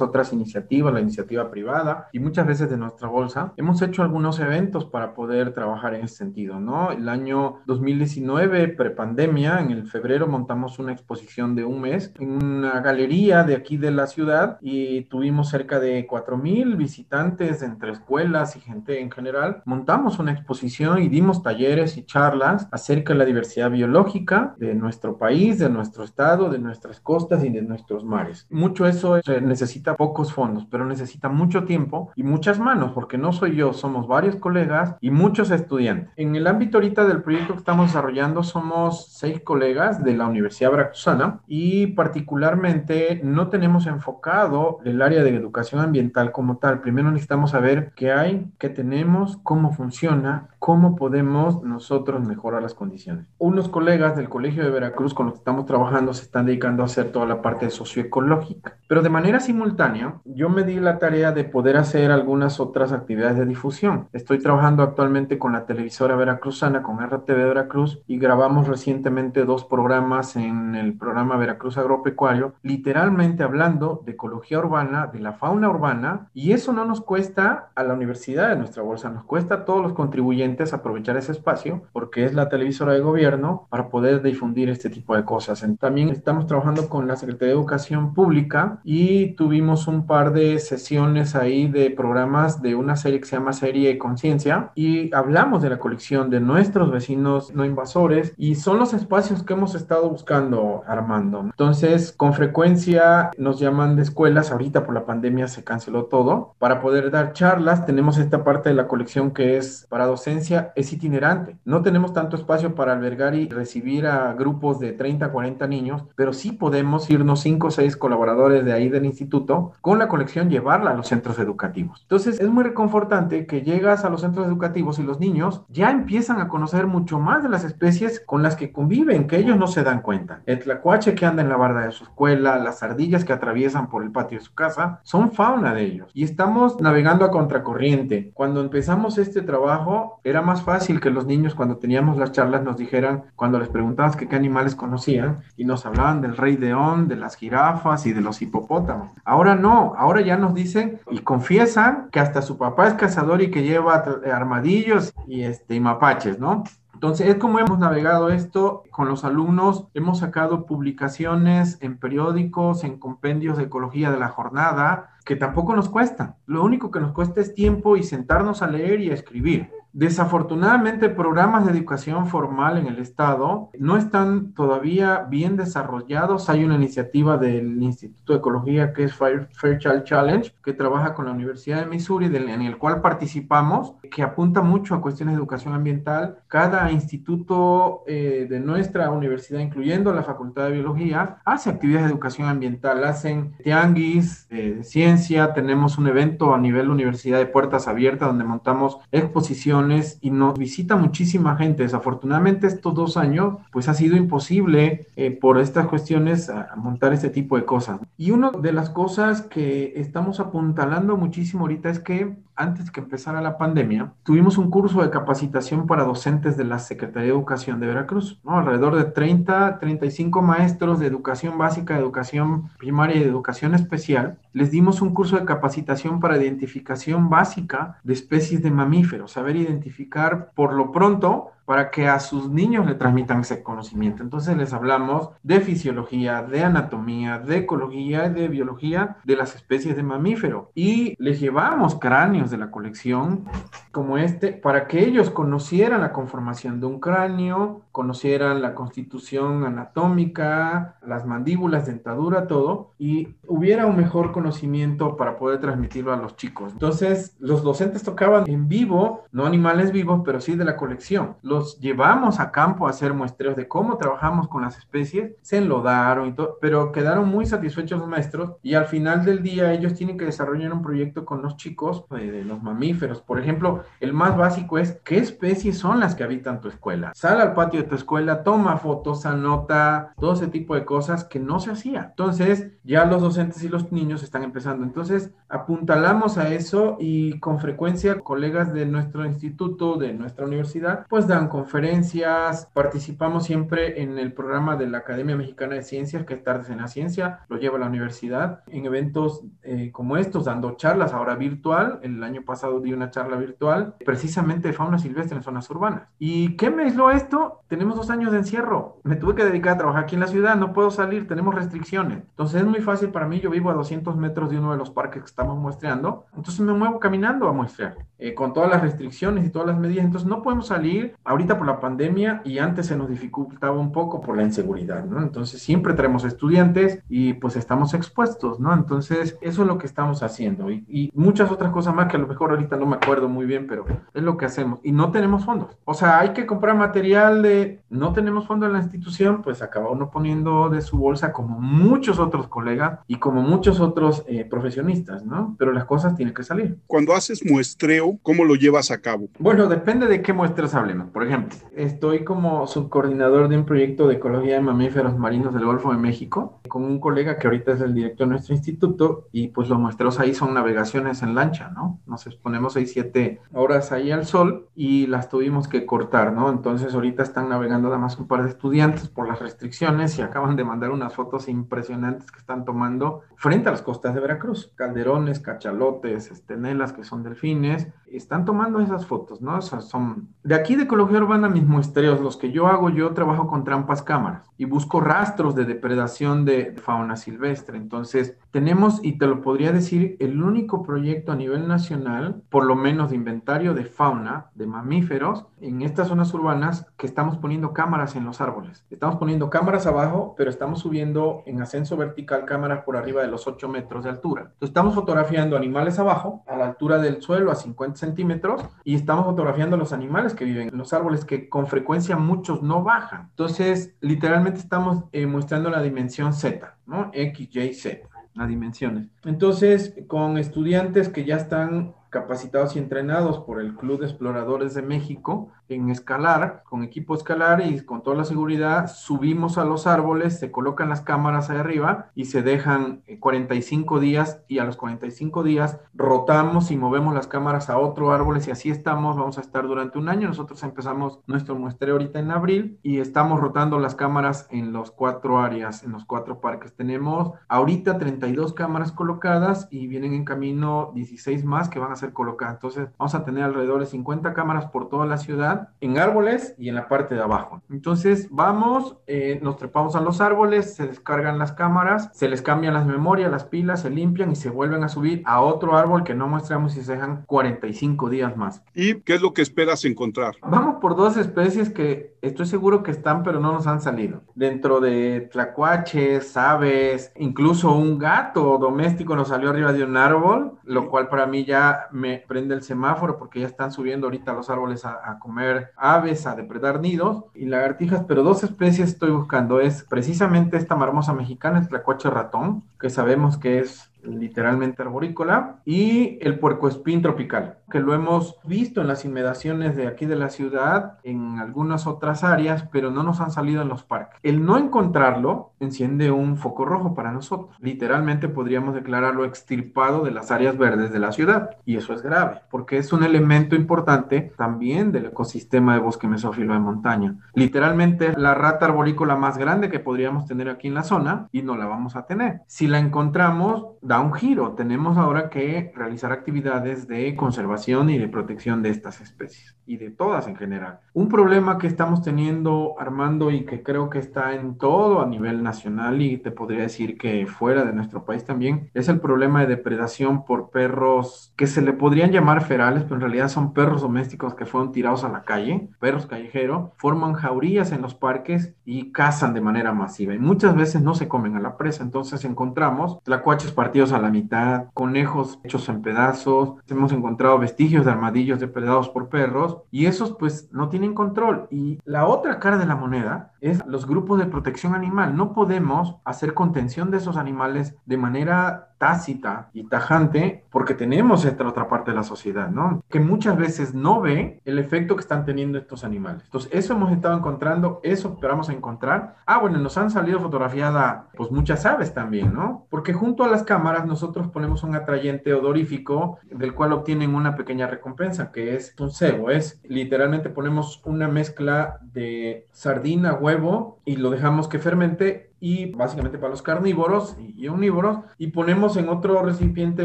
otras iniciativas, la iniciativa privada y muchas veces de nuestra bolsa, hemos hecho algunos eventos para poder trabajar en ese sentido, ¿no? El año 2019, prepandemia, en el febrero montamos una exposición de un mes en una galería de aquí de la ciudad y tuvimos cerca de 4.000 visitantes entre escuelas y gente en general. Montamos una exposición y dimos talleres y charlas acerca de la diversidad biológica de nuestro país, de nuestro estado, de nuestras costas y de nuestros mares. Mucho eso necesita pocos fondos, pero necesita mucho tiempo y muchas manos, porque no soy yo, somos varios colegas y muchos estudiantes. En el ámbito ahorita del proyecto que estamos desarrollando somos seis colegas de la Universidad Veracruzana y particularmente no tenemos enfocado el área de educación ambiental como tal. Primero necesitamos saber qué hay, qué tenemos, cómo funciona, cómo podemos nosotros mejorar las condiciones. Unos colegas del Colegio de Veracruz con los que estamos trabajando se están dedicando a hacer toda la parte socioecológica, pero de manera simultánea yo me di la tarea de poder hacer algunas otras actividades de difusión. Estoy trabajando actualmente con la televisora veracruzana, con RTV Veracruz, y grabamos recientemente dos programas en el programa Veracruz Agropecuario, literalmente hablando de ecología urbana, de la fauna urbana, y eso no nos cuesta a la universidad de nuestra bolsa, nos cuesta a todos los contribuyentes aprovechar ese espacio, porque es la televisora de gobierno, para poder difundir este tipo de cosas. También estamos trabajando con la Secretaría de Educación Pública y tuvimos un par de sesiones ahí de programas de una serie que se llama Serie Conciencia y hablamos de la colección de nuestros vecinos no invasores y son los espacios que hemos estado buscando, Armando. Entonces, con frecuencia nos llaman de escuelas, ahorita por la pandemia se canceló todo, para poder dar charlas. Tenemos esta parte de la colección que es para docencia, es itinerante. No tenemos tanto espacio para albergar y recibir a grupos de 30, 40 niños, pero sí podemos irnos 5 o 6 colaboradores de ahí del instituto con la colección, llevarla a los centros educativos. Entonces, es muy reconfortante que llegas a los centros educativos y los niños ya empiezan a conocer mucho más de las especies con las que conviven, que ellos no se dan cuenta. El tlacuache que anda en la barda de su escuela, las ardillas que atraviesan por el patio de su casa, son fauna de ellos. Y estamos navegando a contracorriente. Cuando empezamos este trabajo, era más fácil que los niños cuando teníamos las charlas nos dijeran, cuando les preguntabas qué animales conocían, y nos hablaban del rey de las jirafas y de los hipopótamos. Ahora no, ahora ya nos dicen y confiesan que hasta su papá es cazador y que lleva armadillos y, este, y mapaches, ¿no? Entonces, es como hemos navegado esto con los alumnos. Hemos sacado publicaciones en periódicos, en compendios de ecología de la jornada, que tampoco nos cuestan. Lo único que nos cuesta es tiempo y sentarnos a leer y a escribir. Desafortunadamente, programas de educación formal en el Estado no están todavía bien desarrollados. Hay una iniciativa del Instituto de Ecología que es Fairchild Challenge, que trabaja con la Universidad de Missouri, en el cual participamos, que apunta mucho a cuestiones de educación ambiental. Cada instituto eh, de nuestra universidad, incluyendo la Facultad de Biología, hace actividades de educación ambiental, hacen tianguis de ciencia, tenemos un evento a nivel universidad de puertas abiertas donde montamos exposiciones y nos visita muchísima gente. Desafortunadamente estos dos años pues ha sido imposible eh, por estas cuestiones montar este tipo de cosas. Y una de las cosas que estamos apuntalando muchísimo ahorita es que antes que empezara la pandemia, tuvimos un curso de capacitación para docentes de la Secretaría de Educación de Veracruz, alrededor de 30, 35 maestros de educación básica, educación primaria y educación especial. Les dimos un curso de capacitación para identificación básica de especies de mamíferos, saber identificar por lo pronto para que a sus niños le transmitan ese conocimiento. Entonces les hablamos de fisiología, de anatomía, de ecología, de biología de las especies de mamífero y les llevamos cráneos de la colección como este para que ellos conocieran la conformación de un cráneo, conocieran la constitución anatómica, las mandíbulas, dentadura, todo y hubiera un mejor conocimiento para poder transmitirlo a los chicos. Entonces los docentes tocaban en vivo, no animales vivos, pero sí de la colección. Los llevamos a campo a hacer muestreos de cómo trabajamos con las especies, se enlodaron y todo, pero quedaron muy satisfechos los maestros y al final del día ellos tienen que desarrollar un proyecto con los chicos de, de los mamíferos. Por ejemplo, el más básico es qué especies son las que habitan tu escuela. Sal al patio de tu escuela, toma fotos, anota, todo ese tipo de cosas que no se hacía. Entonces, ya los docentes y los niños están empezando. Entonces, apuntalamos a eso y con frecuencia colegas de nuestro instituto, de nuestra universidad, pues dan conferencias, participamos siempre en el programa de la Academia Mexicana de Ciencias, que es Tardes en la Ciencia, lo lleva la universidad, en eventos eh, como estos, dando charlas ahora virtual. El año pasado di una charla virtual precisamente de fauna silvestre en zonas urbanas. ¿Y qué me aisló esto? Tenemos dos años de encierro. Me tuve que dedicar a trabajar aquí en la ciudad, no puedo salir, tenemos restricciones. Entonces es muy fácil para mí, yo vivo a 200 metros de uno de los parques que estamos muestreando, entonces me muevo caminando a muestrear. Eh, con todas las restricciones y todas las medidas, entonces no podemos salir ahorita por la pandemia y antes se nos dificultaba un poco por la inseguridad, ¿no? Entonces siempre tenemos estudiantes y pues estamos expuestos, ¿no? Entonces eso es lo que estamos haciendo y, y muchas otras cosas más que a lo mejor ahorita no me acuerdo muy bien, pero es lo que hacemos y no tenemos fondos. O sea, hay que comprar material de, no tenemos fondo en la institución, pues acaba uno poniendo de su bolsa como muchos otros colegas y como muchos otros eh, profesionistas, ¿no? Pero las cosas tienen que salir. Cuando haces muestreo, ¿cómo lo llevas a cabo? Bueno, depende de qué muestras hablemos. Por ejemplo, estoy como subcoordinador de un proyecto de ecología de mamíferos marinos del Golfo de México con un colega que ahorita es el director de nuestro instituto y pues los muestreos ahí son navegaciones en lancha, ¿no? Nos exponemos 6, 7 horas ahí al sol y las tuvimos que cortar, ¿no? Entonces ahorita están navegando nada más un par de estudiantes por las restricciones y acaban de mandar unas fotos impresionantes que están tomando frente a las costas de Veracruz. Calderones, cachalotes, estenelas que son delfines, están tomando esas fotos, ¿no? Son... De aquí de Ecología Urbana, mis muestreos, los que yo hago, yo trabajo con trampas cámaras y busco rastros de depredación de fauna silvestre. Entonces, tenemos, y te lo podría decir, el único proyecto a nivel nacional, por lo menos de inventario de fauna, de mamíferos, en estas zonas urbanas, que estamos poniendo cámaras en los árboles. Estamos poniendo cámaras abajo, pero estamos subiendo en ascenso vertical cámaras por arriba de los 8 metros de altura. Entonces, estamos fotografiando animales abajo, a la altura del suelo, a 50 centímetros, y estamos fotografiando los animales que viven en los árboles, que con frecuencia muchos no bajan. Entonces, literalmente estamos eh, mostrando la dimensión Z, ¿no? X, Y, Z dimensiones. Entonces, con estudiantes que ya están capacitados y entrenados por el Club de Exploradores de México en escalar, con equipo escalar y con toda la seguridad, subimos a los árboles, se colocan las cámaras ahí arriba y se dejan 45 días y a los 45 días rotamos y movemos las cámaras a otro árbol y así estamos, vamos a estar durante un año. Nosotros empezamos nuestro muestreo ahorita en abril y estamos rotando las cámaras en los cuatro áreas, en los cuatro parques. Tenemos ahorita 32 cámaras colocadas y vienen en camino 16 más que van a ser colocadas. Entonces vamos a tener alrededor de 50 cámaras por toda la ciudad, en árboles y en la parte de abajo. Entonces vamos, eh, nos trepamos a los árboles, se descargan las cámaras, se les cambian las memorias, las pilas, se limpian y se vuelven a subir a otro árbol que no mostramos y se dejan 45 días más. ¿Y qué es lo que esperas encontrar? Vamos por dos especies que estoy seguro que están, pero no nos han salido. Dentro de tlacuaches, aves, incluso un gato doméstico nos salió arriba de un árbol, lo cual para mí ya me prende el semáforo porque ya están subiendo ahorita los árboles a, a comer aves, a depredar nidos y lagartijas, pero dos especies estoy buscando. Es precisamente esta marmosa mexicana, el tlacuache ratón, que sabemos que es literalmente arborícola, y el puercoespín tropical, que lo hemos visto en las inmediaciones de aquí de la ciudad, en algunas otras áreas, pero no nos han salido en los parques. El no encontrarlo enciende un foco rojo para nosotros. Literalmente podríamos declararlo extirpado de las áreas verdes de la ciudad, y eso es grave, porque es un elemento importante también del ecosistema de bosque mesófilo de montaña. Literalmente la rata arborícola más grande que podríamos tener aquí en la zona, y no la vamos a tener. Si la encontramos, da un giro. Tenemos ahora que realizar actividades de conservación y de protección de estas especies y de todas en general. Un problema que estamos teniendo, Armando, y que creo que está en todo a nivel nacional y te podría decir que fuera de nuestro país también, es el problema de depredación por perros que se le podrían llamar ferales, pero en realidad son perros domésticos que fueron tirados a la calle, perros callejeros, forman jaurías en los parques y cazan de manera masiva. Y muchas veces no se comen a la presa, entonces encontramos tlacuaches partidos a la mitad, conejos hechos en pedazos, hemos encontrado vestigios de armadillos depredados por perros y esos pues no tienen control. Y la otra cara de la moneda es los grupos de protección animal. No podemos hacer contención de esos animales de manera tácita y tajante porque tenemos esta otra parte de la sociedad, ¿no? Que muchas veces no ve el efecto que están teniendo estos animales. Entonces, eso hemos estado encontrando, eso esperamos encontrar. Ah, bueno, nos han salido fotografiadas pues muchas aves también, ¿no? Porque junto a las cámaras nosotros ponemos un atrayente odorífico del cual obtienen una pequeña recompensa, que es un cebo. Es literalmente ponemos una mezcla de sardina, huevo y lo dejamos que fermente y básicamente para los carnívoros y omnívoros y ponemos en otro recipiente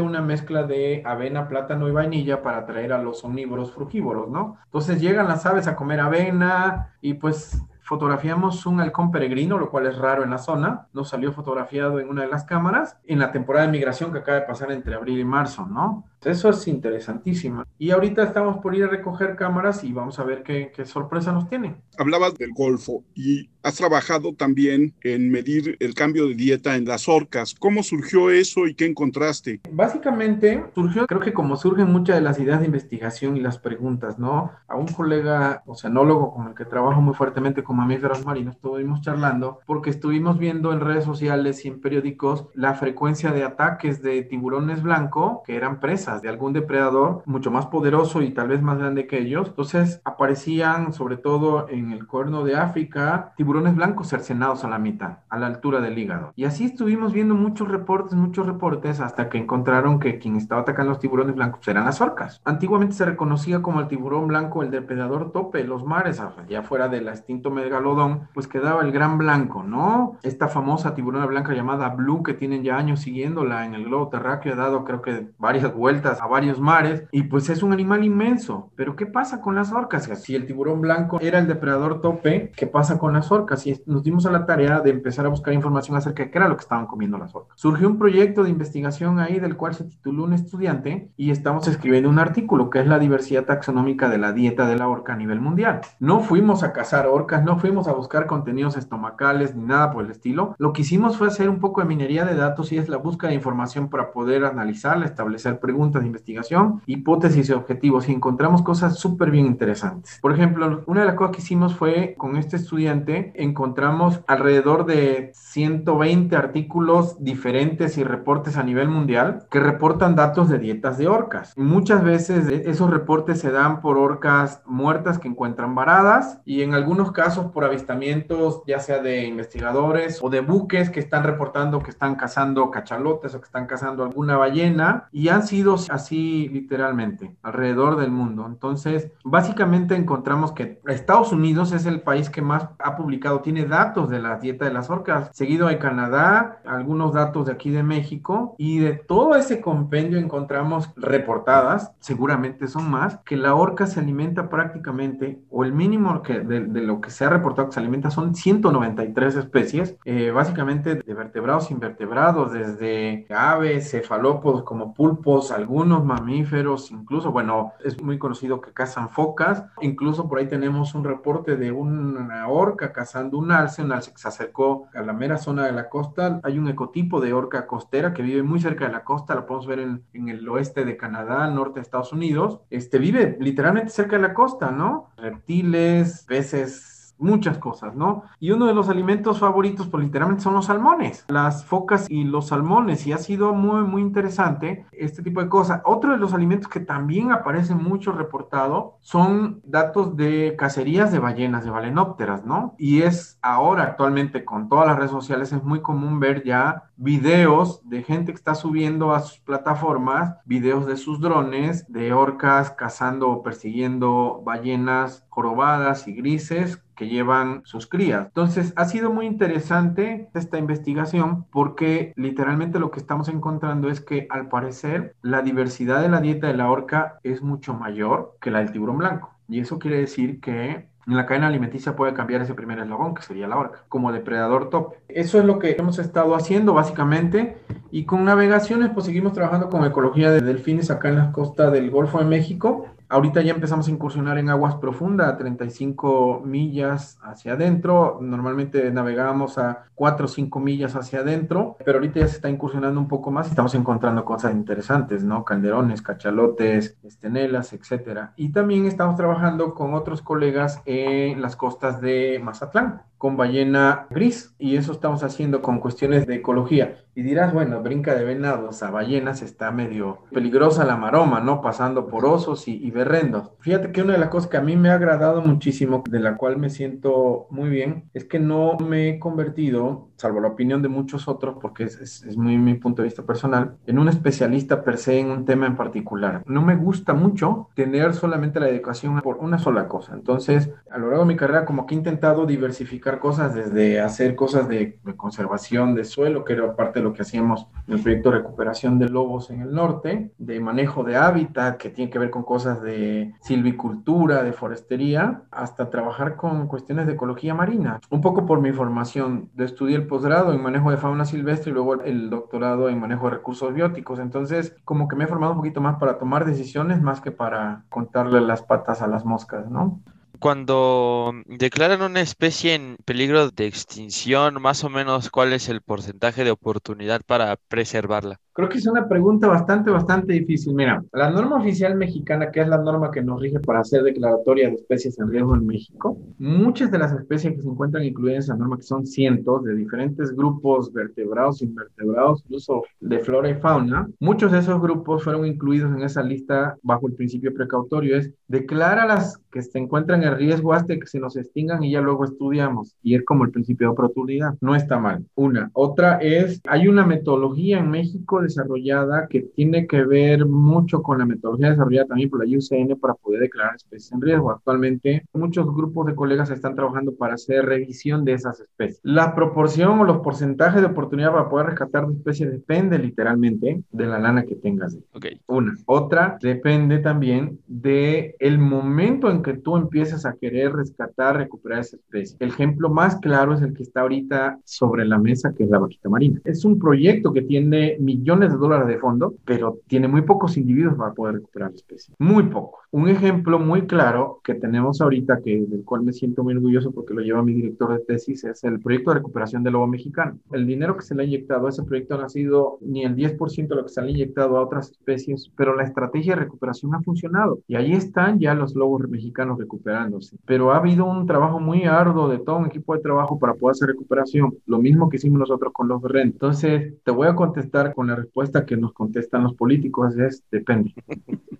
una mezcla de avena, plátano y vainilla para atraer a los omnívoros frugívoros, ¿no? Entonces llegan las aves a comer avena y pues fotografiamos un halcón peregrino, lo cual es raro en la zona. Nos salió fotografiado en una de las cámaras en la temporada de migración que acaba de pasar entre abril y marzo, ¿no? Eso es interesantísimo. Y ahorita estamos por ir a recoger cámaras y vamos a ver qué, qué sorpresa nos tiene. Hablabas del Golfo y has trabajado también en medir el cambio de dieta en las orcas. ¿Cómo surgió eso y qué encontraste? Básicamente surgió, creo que como surgen muchas de las ideas de investigación y las preguntas, ¿no? A un colega oceanólogo con el que trabajo muy fuertemente con mamíferos marinos, estuvimos charlando porque estuvimos viendo en redes sociales y en periódicos la frecuencia de ataques de tiburones blanco que eran presas de algún depredador mucho más poderoso y tal vez más grande que ellos. Entonces aparecían sobre todo en el cuerno de África tiburones blancos cercenados a la mitad, a la altura del hígado. Y así estuvimos viendo muchos reportes, muchos reportes, hasta que encontraron que quien estaba atacando los tiburones blancos eran las orcas. Antiguamente se reconocía como el tiburón blanco el depredador tope los mares, ya fuera del extinto megalodón, pues quedaba el gran blanco, ¿no? Esta famosa tiburona blanca llamada Blue, que tienen ya años siguiéndola en el globo terráqueo, ha dado creo que varias vueltas a varios mares, y pues es un animal inmenso. Pero ¿qué pasa con las orcas? Si el tiburón blanco era el depredador tope, ¿qué pasa con las orcas? y nos dimos a la tarea de empezar a buscar información acerca de qué era lo que estaban comiendo las orcas. Surgió un proyecto de investigación ahí del cual se tituló un estudiante y estamos escribiendo un artículo que es la diversidad taxonómica de la dieta de la orca a nivel mundial. No fuimos a cazar orcas, no fuimos a buscar contenidos estomacales ni nada por el estilo. Lo que hicimos fue hacer un poco de minería de datos y es la búsqueda de información para poder analizarla, establecer preguntas de investigación, hipótesis y objetivos y encontramos cosas súper bien interesantes. Por ejemplo, una de las cosas que hicimos fue con este estudiante encontramos alrededor de 120 artículos diferentes y reportes a nivel mundial que reportan datos de dietas de orcas. muchas veces esos reportes se dan por orcas muertas que encuentran varadas y en algunos casos por avistamientos ya sea de investigadores o de buques que están reportando que están cazando cachalotes o que están cazando alguna ballena y han sido así literalmente alrededor del mundo. Entonces, básicamente encontramos que Estados Unidos es el país que más ha publicado tiene datos de la dieta de las orcas. Seguido hay Canadá, algunos datos de aquí de México y de todo ese compendio encontramos reportadas, seguramente son más, que la orca se alimenta prácticamente, o el mínimo que de, lo que se ha reportado que se alimenta son 193 especies, eh, básicamente de vertebrados, invertebrados, desde aves, cefalópodos como pulpos, algunos mamíferos, incluso, bueno, es muy conocido que cazan focas, incluso por ahí tenemos un reporte de una orca cazando un alce, un alce que se acercó a la mera zona de la costa. Hay un ecotipo de orca costera que vive muy cerca de la costa, la podemos ver en, el oeste de Canadá, norte de Estados Unidos. Este vive literalmente cerca de la costa, ¿no? Reptiles, peces muchas cosas, ¿no? Y uno de los alimentos favoritos, pues literalmente son los salmones, las focas y los salmones, y ha sido muy, muy interesante este tipo de cosas. Otro de los alimentos que también aparece mucho reportado son datos de cacerías de ballenas, de balenópteras, ¿no? Y es ahora actualmente con todas las redes sociales es muy común ver ya videos de gente que está subiendo a sus plataformas, videos de sus drones, de orcas cazando o persiguiendo ballenas jorobadas y grises que llevan sus crías. Entonces, ha sido muy interesante esta investigación porque literalmente lo que estamos encontrando es que al parecer la diversidad de la dieta de la orca es mucho mayor que la del tiburón blanco. Y eso quiere decir que en la cadena alimenticia puede cambiar ese primer eslogón, que sería la orca, como depredador top. Eso es lo que hemos estado haciendo básicamente. Y con navegaciones, pues seguimos trabajando con ecología de delfines acá en las costas del Golfo de México. Ahorita ya empezamos a incursionar en aguas profundas, 35 millas hacia adentro. Normalmente navegábamos a 4 o 5 millas hacia adentro, pero ahorita ya se está incursionando un poco más y estamos encontrando cosas interesantes, ¿no? Calderones, cachalotes, estenelas, etcétera. Y también estamos trabajando con otros colegas en las costas de Mazatlán con ballena gris y eso estamos haciendo con cuestiones de ecología. Y dirás, bueno, brinca de venados a ballenas está medio peligrosa la maroma, ¿no? Pasando por osos y, berrendos. Fíjate que una de las cosas que a mí me ha agradado muchísimo, de la cual me siento muy bien, es que no me he convertido, salvo la opinión de muchos otros, porque es, es muy mi punto de vista personal, en un especialista per se en un tema en particular. No me gusta mucho tener solamente la educación por una sola cosa. Entonces, a lo largo de mi carrera, como que he intentado diversificar cosas, desde hacer cosas de, conservación de suelo, que era parte de lo que hacíamos el proyecto de recuperación de lobos en el norte, de manejo de hábitat, que tiene que ver con cosas de silvicultura, de forestería, hasta trabajar con cuestiones de ecología marina. Un poco por mi formación, de estudiar posgrado en manejo de fauna silvestre y luego el doctorado en manejo de recursos bióticos. Entonces, como que me he formado un poquito más para tomar decisiones más que para contarle las patas a las moscas, ¿no? Cuando declaran una especie en peligro de extinción, más o menos, ¿cuál es el porcentaje de oportunidad para preservarla? Creo que es una pregunta bastante, bastante difícil. Mira, la norma oficial mexicana, que es la norma que nos rige para hacer declaratorias de especies en riesgo en México, muchas de las especies que se encuentran incluidas en esa norma, que son cientos de diferentes grupos vertebrados, invertebrados, incluso de flora y fauna, muchos de esos grupos fueron incluidos en esa lista bajo el principio precautorio, es declara las que se encuentran en riesgo hasta que se nos extingan y ya luego estudiamos. Y es como el principio de oportunidad. No está mal. Una. Otra es, hay una metodología en México desarrollada que tiene que ver mucho con la metodología desarrollada también por la IUCN para poder declarar especies en riesgo. Actualmente muchos grupos de colegas están trabajando para hacer revisión de esas especies. La proporción o los porcentajes de oportunidad para poder rescatar de especies depende literalmente de la lana que tengas. Okay. Una. Otra depende también de el momento en que tú empiezas a querer rescatar, recuperar esa especie. El ejemplo más claro es el que está ahorita sobre la mesa, que es la vaquita marina. Es un proyecto que tiene millones de dólares de fondo, pero tiene muy pocos individuos para poder recuperar la especie. Muy pocos. Un ejemplo muy claro que tenemos ahorita, que, del cual me siento muy orgulloso porque lo lleva mi director de tesis, es el proyecto de recuperación del lobo mexicano. El dinero que se le ha inyectado a ese proyecto no ha sido ni el 10% de lo que se le ha inyectado a otras especies, pero la estrategia de recuperación ha funcionado. Y ahí están ya los lobos mexicanos recuperándose. Pero ha habido un trabajo muy arduo de todo un equipo de trabajo para poder hacer recuperación. Lo mismo que hicimos nosotros con los berren. Entonces, te voy a contestar con la respuesta que nos contestan los políticos es depende.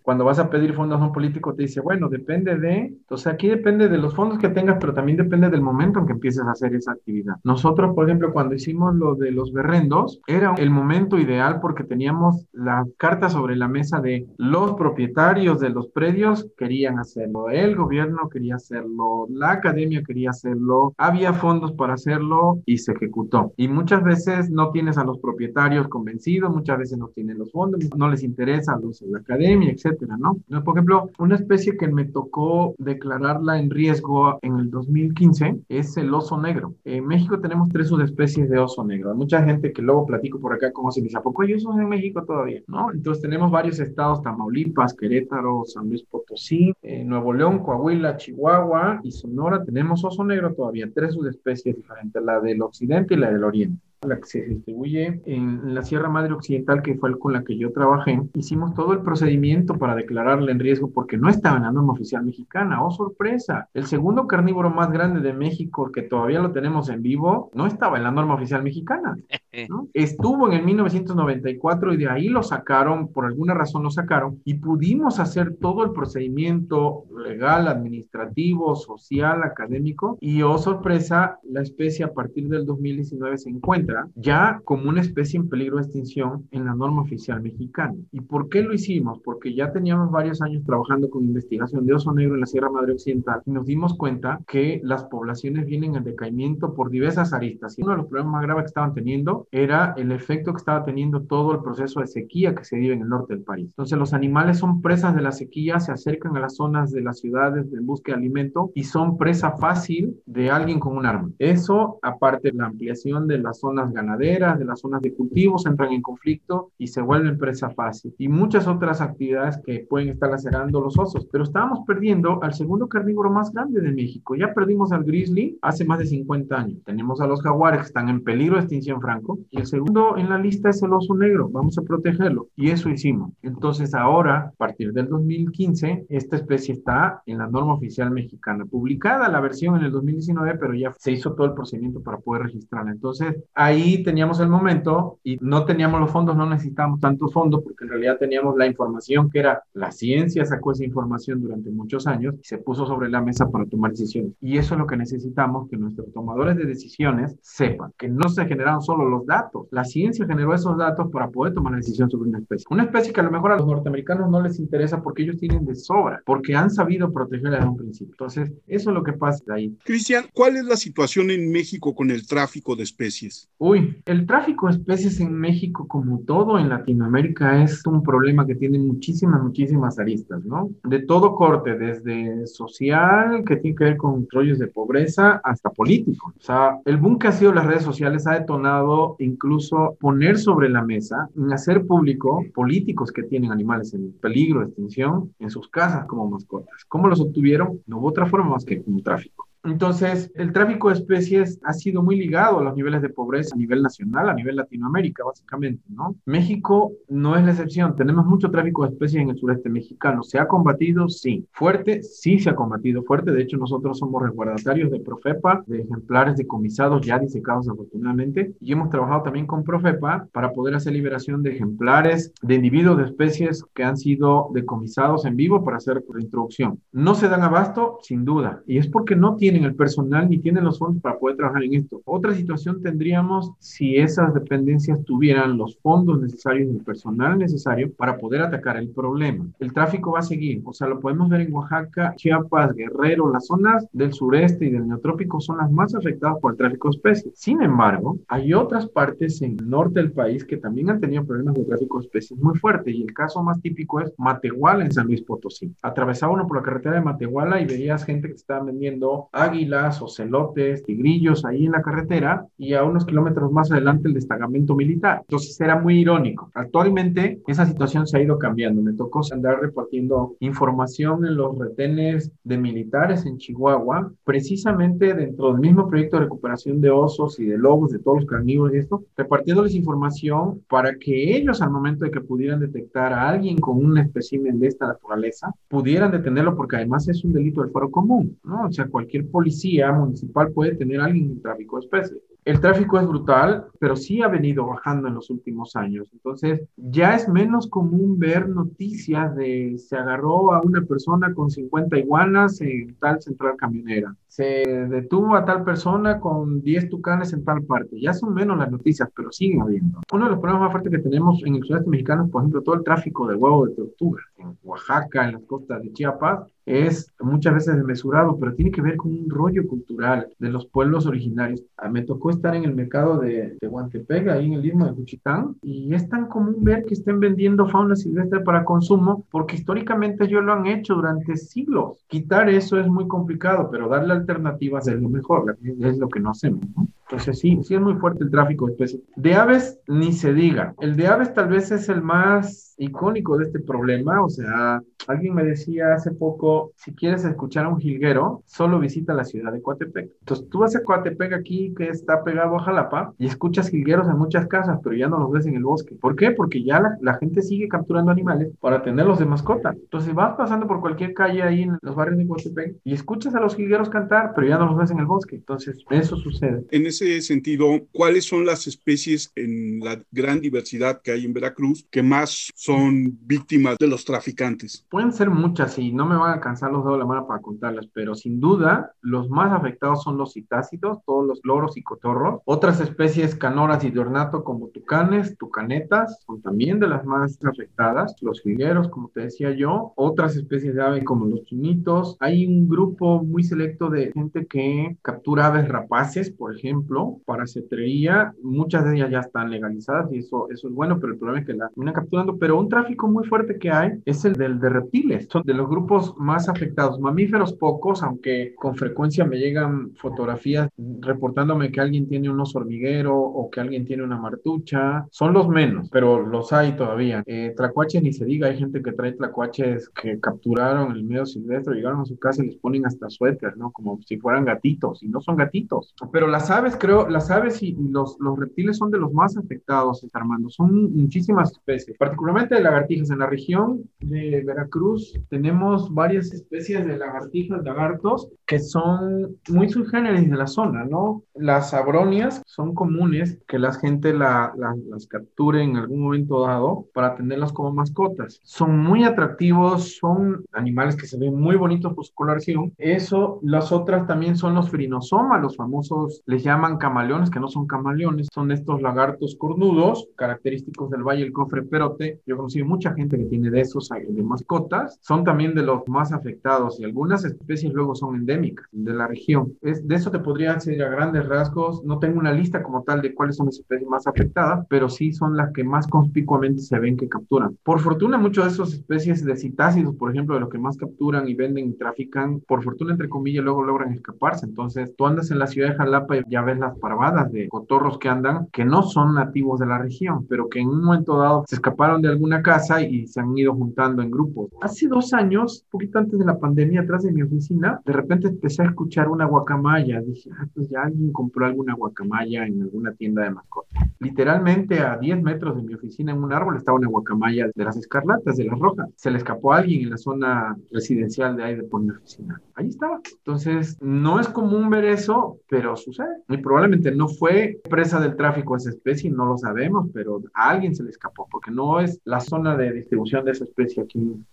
Cuando vas a pedir fondos a un político te dice, bueno, depende de, entonces aquí depende de los fondos que tengas, pero también depende del momento en que empieces a hacer esa actividad. Nosotros, por ejemplo, cuando hicimos lo de los berrendos, era el momento ideal porque teníamos la carta sobre la mesa de los propietarios de los predios querían hacerlo, el gobierno quería hacerlo, la academia quería hacerlo, había fondos para hacerlo y se ejecutó. Y muchas veces no tienes a los propietarios convencidos, muchas veces no tienen los fondos, no les interesa los de la academia, etcétera, ¿no? Por ejemplo, una especie que me tocó declararla en riesgo en el 2015 es el oso negro. En México tenemos tres subespecies de oso negro. Hay mucha gente que luego platico por acá como se dice, ¿a poco hay osos en México todavía? ¿No? Entonces tenemos varios estados, Tamaulipas, Querétaro, San Luis Potosí, eh, Nuevo León, Coahuila, Chihuahua y Sonora. Tenemos oso negro todavía, tres subespecies diferentes, la del occidente y la del oriente la que se distribuye en la Sierra Madre Occidental, que fue el con la que yo trabajé, hicimos todo el procedimiento para declararla en riesgo porque no estaba en la norma oficial mexicana. ¡Oh, sorpresa! El segundo carnívoro más grande de México, que todavía lo tenemos en vivo, no estaba en la norma oficial mexicana. (laughs) Estuvo en el 1994 y de ahí lo sacaron, por alguna razón lo sacaron, y pudimos hacer todo el procedimiento legal, administrativo, social, académico, y oh sorpresa, la especie a partir del 2019 se encuentra ya como una especie en peligro de extinción en la norma oficial mexicana. ¿Y por qué lo hicimos? Porque ya teníamos varios años trabajando con investigación de oso negro en la Sierra Madre Occidental y nos dimos cuenta que las poblaciones vienen en decaimiento por diversas aristas. Y uno de los problemas más graves que estaban teniendo era el efecto que estaba teniendo todo el proceso de sequía que se vive en el norte del país. Entonces los animales son presas de la sequía, se acercan a las zonas de las ciudades en busca de alimento y son presa fácil de alguien con un arma. Eso, aparte de la ampliación de las zonas ganaderas, de las zonas de cultivos, entran en conflicto y se vuelven presa fácil. Y muchas otras actividades que pueden estar lacerando los osos. Pero estábamos perdiendo al segundo carnívoro más grande de México. Ya perdimos al grizzly hace más de 50 años. Tenemos a los jaguares que están en peligro de extinción franco y el segundo en la lista es el oso negro. Vamos a protegerlo. Y eso hicimos. Entonces ahora, a partir del 2015, esta especie está en la norma oficial mexicana. Publicada la versión en el 2019, pero ya se hizo todo el procedimiento para poder registrarla. Entonces ahí teníamos el momento y no teníamos los fondos, no necesitábamos tantos fondos porque en realidad teníamos la información que era la ciencia sacó esa información durante muchos años y se puso sobre la mesa para tomar decisiones. Y eso es lo que necesitamos, que nuestros tomadores de decisiones sepan que no se generaron solo los los datos. La ciencia generó esos datos para poder tomar la decisión sobre una especie. Una especie que a lo mejor a los norteamericanos no les interesa porque ellos tienen de sobra, porque han sabido protegerla desde un principio. Entonces, eso es lo que pasa ahí. Cristian, ¿cuál es la situación en México con el tráfico de especies? Uy, el tráfico de especies en México, como todo en Latinoamérica, es un problema que tiene muchísimas, muchísimas aristas, ¿no? De todo corte, desde social, que tiene que ver con rollos de pobreza, hasta político. O sea, el boom que ha sido las redes sociales ha detonado incluso poner sobre la mesa, en hacer público políticos que tienen animales en peligro de extinción en sus casas como mascotas. ¿Cómo los obtuvieron? No hubo otra forma más que un tráfico. Entonces, el tráfico de especies ha sido muy ligado a los niveles de pobreza a nivel nacional, a nivel Latinoamérica, básicamente, ¿no? México no es la excepción. Tenemos mucho tráfico de especies en el sureste mexicano. ¿Se ha combatido? Sí. ¿Fuerte? Sí se ha combatido fuerte. De hecho, nosotros somos resguardatarios de Profepa, de ejemplares decomisados ya disecados afortunadamente. Y hemos trabajado también con Profepa para poder hacer liberación de ejemplares de individuos de especies que han sido decomisados en vivo para hacer reintroducción. ¿No se dan abasto? Sin duda. Y es porque no tienen el personal ni tienen los fondos para poder trabajar en esto. Otra situación tendríamos si esas dependencias tuvieran los fondos necesarios y el personal necesario para poder atacar el problema. El tráfico va a seguir, o sea, lo podemos ver en Oaxaca, Chiapas, Guerrero, las zonas del sureste y del neotrópico son las más afectadas por el tráfico de especies. Sin embargo, hay otras partes en el norte del país que también han tenido problemas de tráfico de especies muy fuertes y el caso más típico es Matehuala en San Luis Potosí. Atravesaba uno por la carretera de Matehuala y veías gente que estaba vendiendo águilas, ocelotes, tigrillos ahí en la carretera y a unos kilómetros más adelante el destacamento militar. Entonces era muy irónico. Actualmente esa situación se ha ido cambiando. Me tocó andar repartiendo información en los retenes de militares en Chihuahua, precisamente dentro del mismo proyecto de recuperación de osos y de lobos, de todos los carnívoros y esto, repartiéndoles información para que ellos al momento de que pudieran detectar a alguien con un espécimen de esta naturaleza, pudieran detenerlo porque además es un delito del foro común, ¿no? O sea, cualquier policía municipal puede tener alguien en tráfico de especies. El tráfico es brutal, pero sí ha venido bajando en los últimos años. Entonces, ya es menos común ver noticias de se agarró a una persona con 50 iguanas en tal central camionera. Se detuvo a tal persona con 10 tucanes en tal parte. Ya son menos las noticias, pero siguen habiendo. Uno de los problemas más fuertes que tenemos en el sudeste mexicano es, por ejemplo, todo el tráfico de huevo de tortuga. En Oaxaca, en las costas de Chiapas, es muchas veces desmesurado, pero tiene que ver con un rollo cultural de los pueblos originarios. Ah, me tocó estar en el mercado de, de ahí en el istmo de Juchitán, y es tan común ver que estén vendiendo fauna silvestre para consumo, porque históricamente ellos lo han hecho durante siglos. Quitar eso es muy complicado, pero darle alternativas es lo mejor, es lo que no hacemos. ¿no? Entonces sí, sí es muy fuerte el tráfico de especies. De aves ni se diga. El de aves tal vez es el más icónico de este problema. O sea, alguien me decía hace poco, si quieres escuchar a un jilguero, solo visita la ciudad de Coatepec. Entonces tú vas a Coatepec aquí, que está pegado a Jalapa, y escuchas jilgueros en muchas casas, pero ya no los ves en el bosque. ¿Por qué? Porque ya la, gente sigue capturando animales para tenerlos de mascota. Entonces vas pasando por cualquier calle ahí en los barrios de Coatepec y escuchas a los jilgueros cantar, pero ya no los ves en el bosque. Entonces eso sucede. En ese sentido, ¿cuáles son las especies en la gran diversidad que hay en Veracruz que más son víctimas de los traficantes? Pueden ser muchas y no me van a alcanzar los dedos de la mano para contarlas, pero sin duda los más afectados son los citácidos, todos los loros y cotorros. Otras especies canoras y de ornato como tucanes, tucanetas, son también de las más afectadas. Los jilgueros, como te decía yo. Otras especies de ave como los chinitos. Hay un grupo muy selecto de gente que captura aves rapaces, por ejemplo, para cetrería. Muchas de ellas ya están legalizadas y eso, eso es bueno, pero el problema es que las terminan capturando. Pero un tráfico muy fuerte que hay es el del de reptiles. Son de los grupos más afectados. Mamíferos pocos, aunque con frecuencia me llegan fotografías reportándome que alguien tiene un oso hormiguero o que alguien tiene una martucha. Son los menos, pero los hay todavía. Eh, tlacuaches ni se diga, hay gente que trae tlacuaches que capturaron el medio silvestre, llegaron a su casa y les ponen hasta suéter, ¿no? Como si fueran gatitos, y no son gatitos. Pero las aves, creo, las aves y, y los, los reptiles son de los más afectados afectados, Armando. Son muchísimas especies, particularmente de lagartijas. En la región de Veracruz tenemos varias especies de lagartijas, lagartos, que son muy subgéneros de la zona, ¿no? Las abronias son comunes que la gente las capture en algún momento dado para tenerlas como mascotas. Son muy atractivos, son animales que se ven muy bonitos por su coloración. Eso, las otras también son los frinosomas, los famosos, les llaman camaleones, que no son camaleones, son estos lagartos cornudos, característicos del Valle del Cofre Perote. Yo conocí mucha gente que tiene de esos de mascotas. Son también de los más afectados y algunas especies luego son endémicas de la región. Es, de eso te podría decir a grandes rasgos. No tengo una lista como tal de cuáles son las especies más afectadas, pero sí son las que más conspicuamente se ven que capturan. Por fortuna, muchas de esas especies de citácidos, por ejemplo, de los que más capturan y venden y trafican, por fortuna, entre comillas, luego logran escaparse. Entonces, tú andas en la ciudad de Jalapa y ya ves las parvadas de cotorros que andan, que no son nativos de la región, pero que en un momento dado se escaparon de alguna casa y se han ido juntando en grupos. Hace dos años, un poquito antes de la pandemia, atrás de mi oficina, de repente empecé a escuchar una guacamaya. Dije, ah, pues ya alguien compró alguna guacamaya en alguna tienda de mascotas. Literalmente a 10 metros de mi oficina en un árbol estaba una guacamaya de las escarlatas, de las rojas. Se le escapó a alguien en la zona residencial de ahí de por mi oficina. Ahí estaba. Entonces, no es común ver eso, pero sucede. Y probablemente no fue presa del tráfico esa especie, no lo sabemos, pero a alguien se le escapó, porque no es la zona de distribución de esa especie aquí en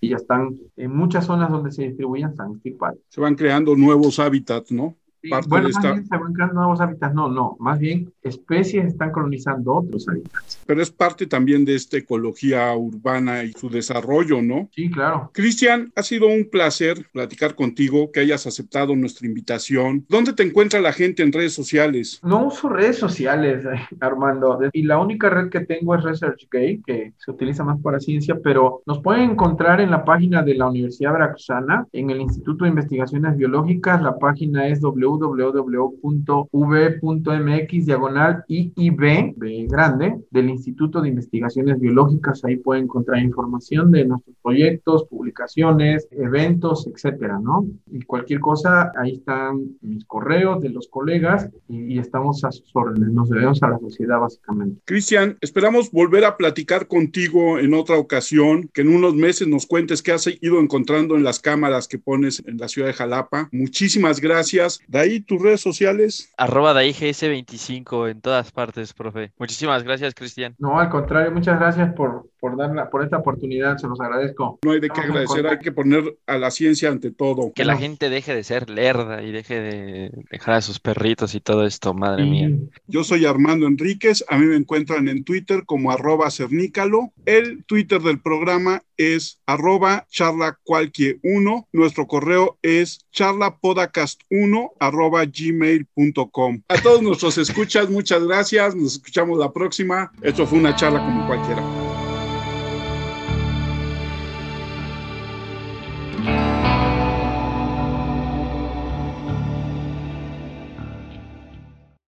y ya están en muchas zonas donde se distribuyen, están Se van creando nuevos hábitats, ¿no? Bueno, más bien se van creando nuevos hábitats, no, no, más bien especies están colonizando otros hábitats. Pero es parte también de esta ecología urbana y su desarrollo, ¿no? Sí, claro. Cristian, ha sido un placer platicar contigo, que hayas aceptado nuestra invitación. ¿Dónde te encuentra la gente en redes sociales? No uso redes sociales, Armando, y la única red que tengo es ResearchGate, que se utiliza más para ciencia, pero nos pueden encontrar en la página de la Universidad Veracruzana, en el Instituto de Investigaciones Biológicas, la página es www www.v.mx diagonal IIB, grande, del Instituto de Investigaciones Biológicas. Ahí pueden encontrar información de nuestros proyectos, publicaciones, eventos, etcétera, ¿no? Y cualquier cosa, ahí están mis correos de los colegas y, estamos a sus órdenes. Nos debemos a la sociedad, básicamente. Cristian, esperamos volver a platicar contigo en otra ocasión, que en unos meses nos cuentes qué has ido encontrando en las cámaras que pones en la ciudad de Jalapa. Muchísimas gracias ahí tus redes sociales. Arroba DAIGS25 en todas partes, profe. Muchísimas gracias, Cristian. No, al contrario, muchas gracias por, por, dar por esta oportunidad, se los agradezco. No hay de qué agradecer, hay que poner a la ciencia ante todo. Que la gente deje de ser lerda y deje de dejar a sus perritos y todo esto, madre mía. Yo soy Armando Enríquez, a mí me encuentran en Twitter como arroba cernícalo. El Twitter del programa es arroba charla cualquier uno. Nuestro correo es charlapodcast1 arroba gmail.com. A todos nuestros escuchas, muchas gracias. Nos escuchamos la próxima. Esto fue una charla como cualquiera.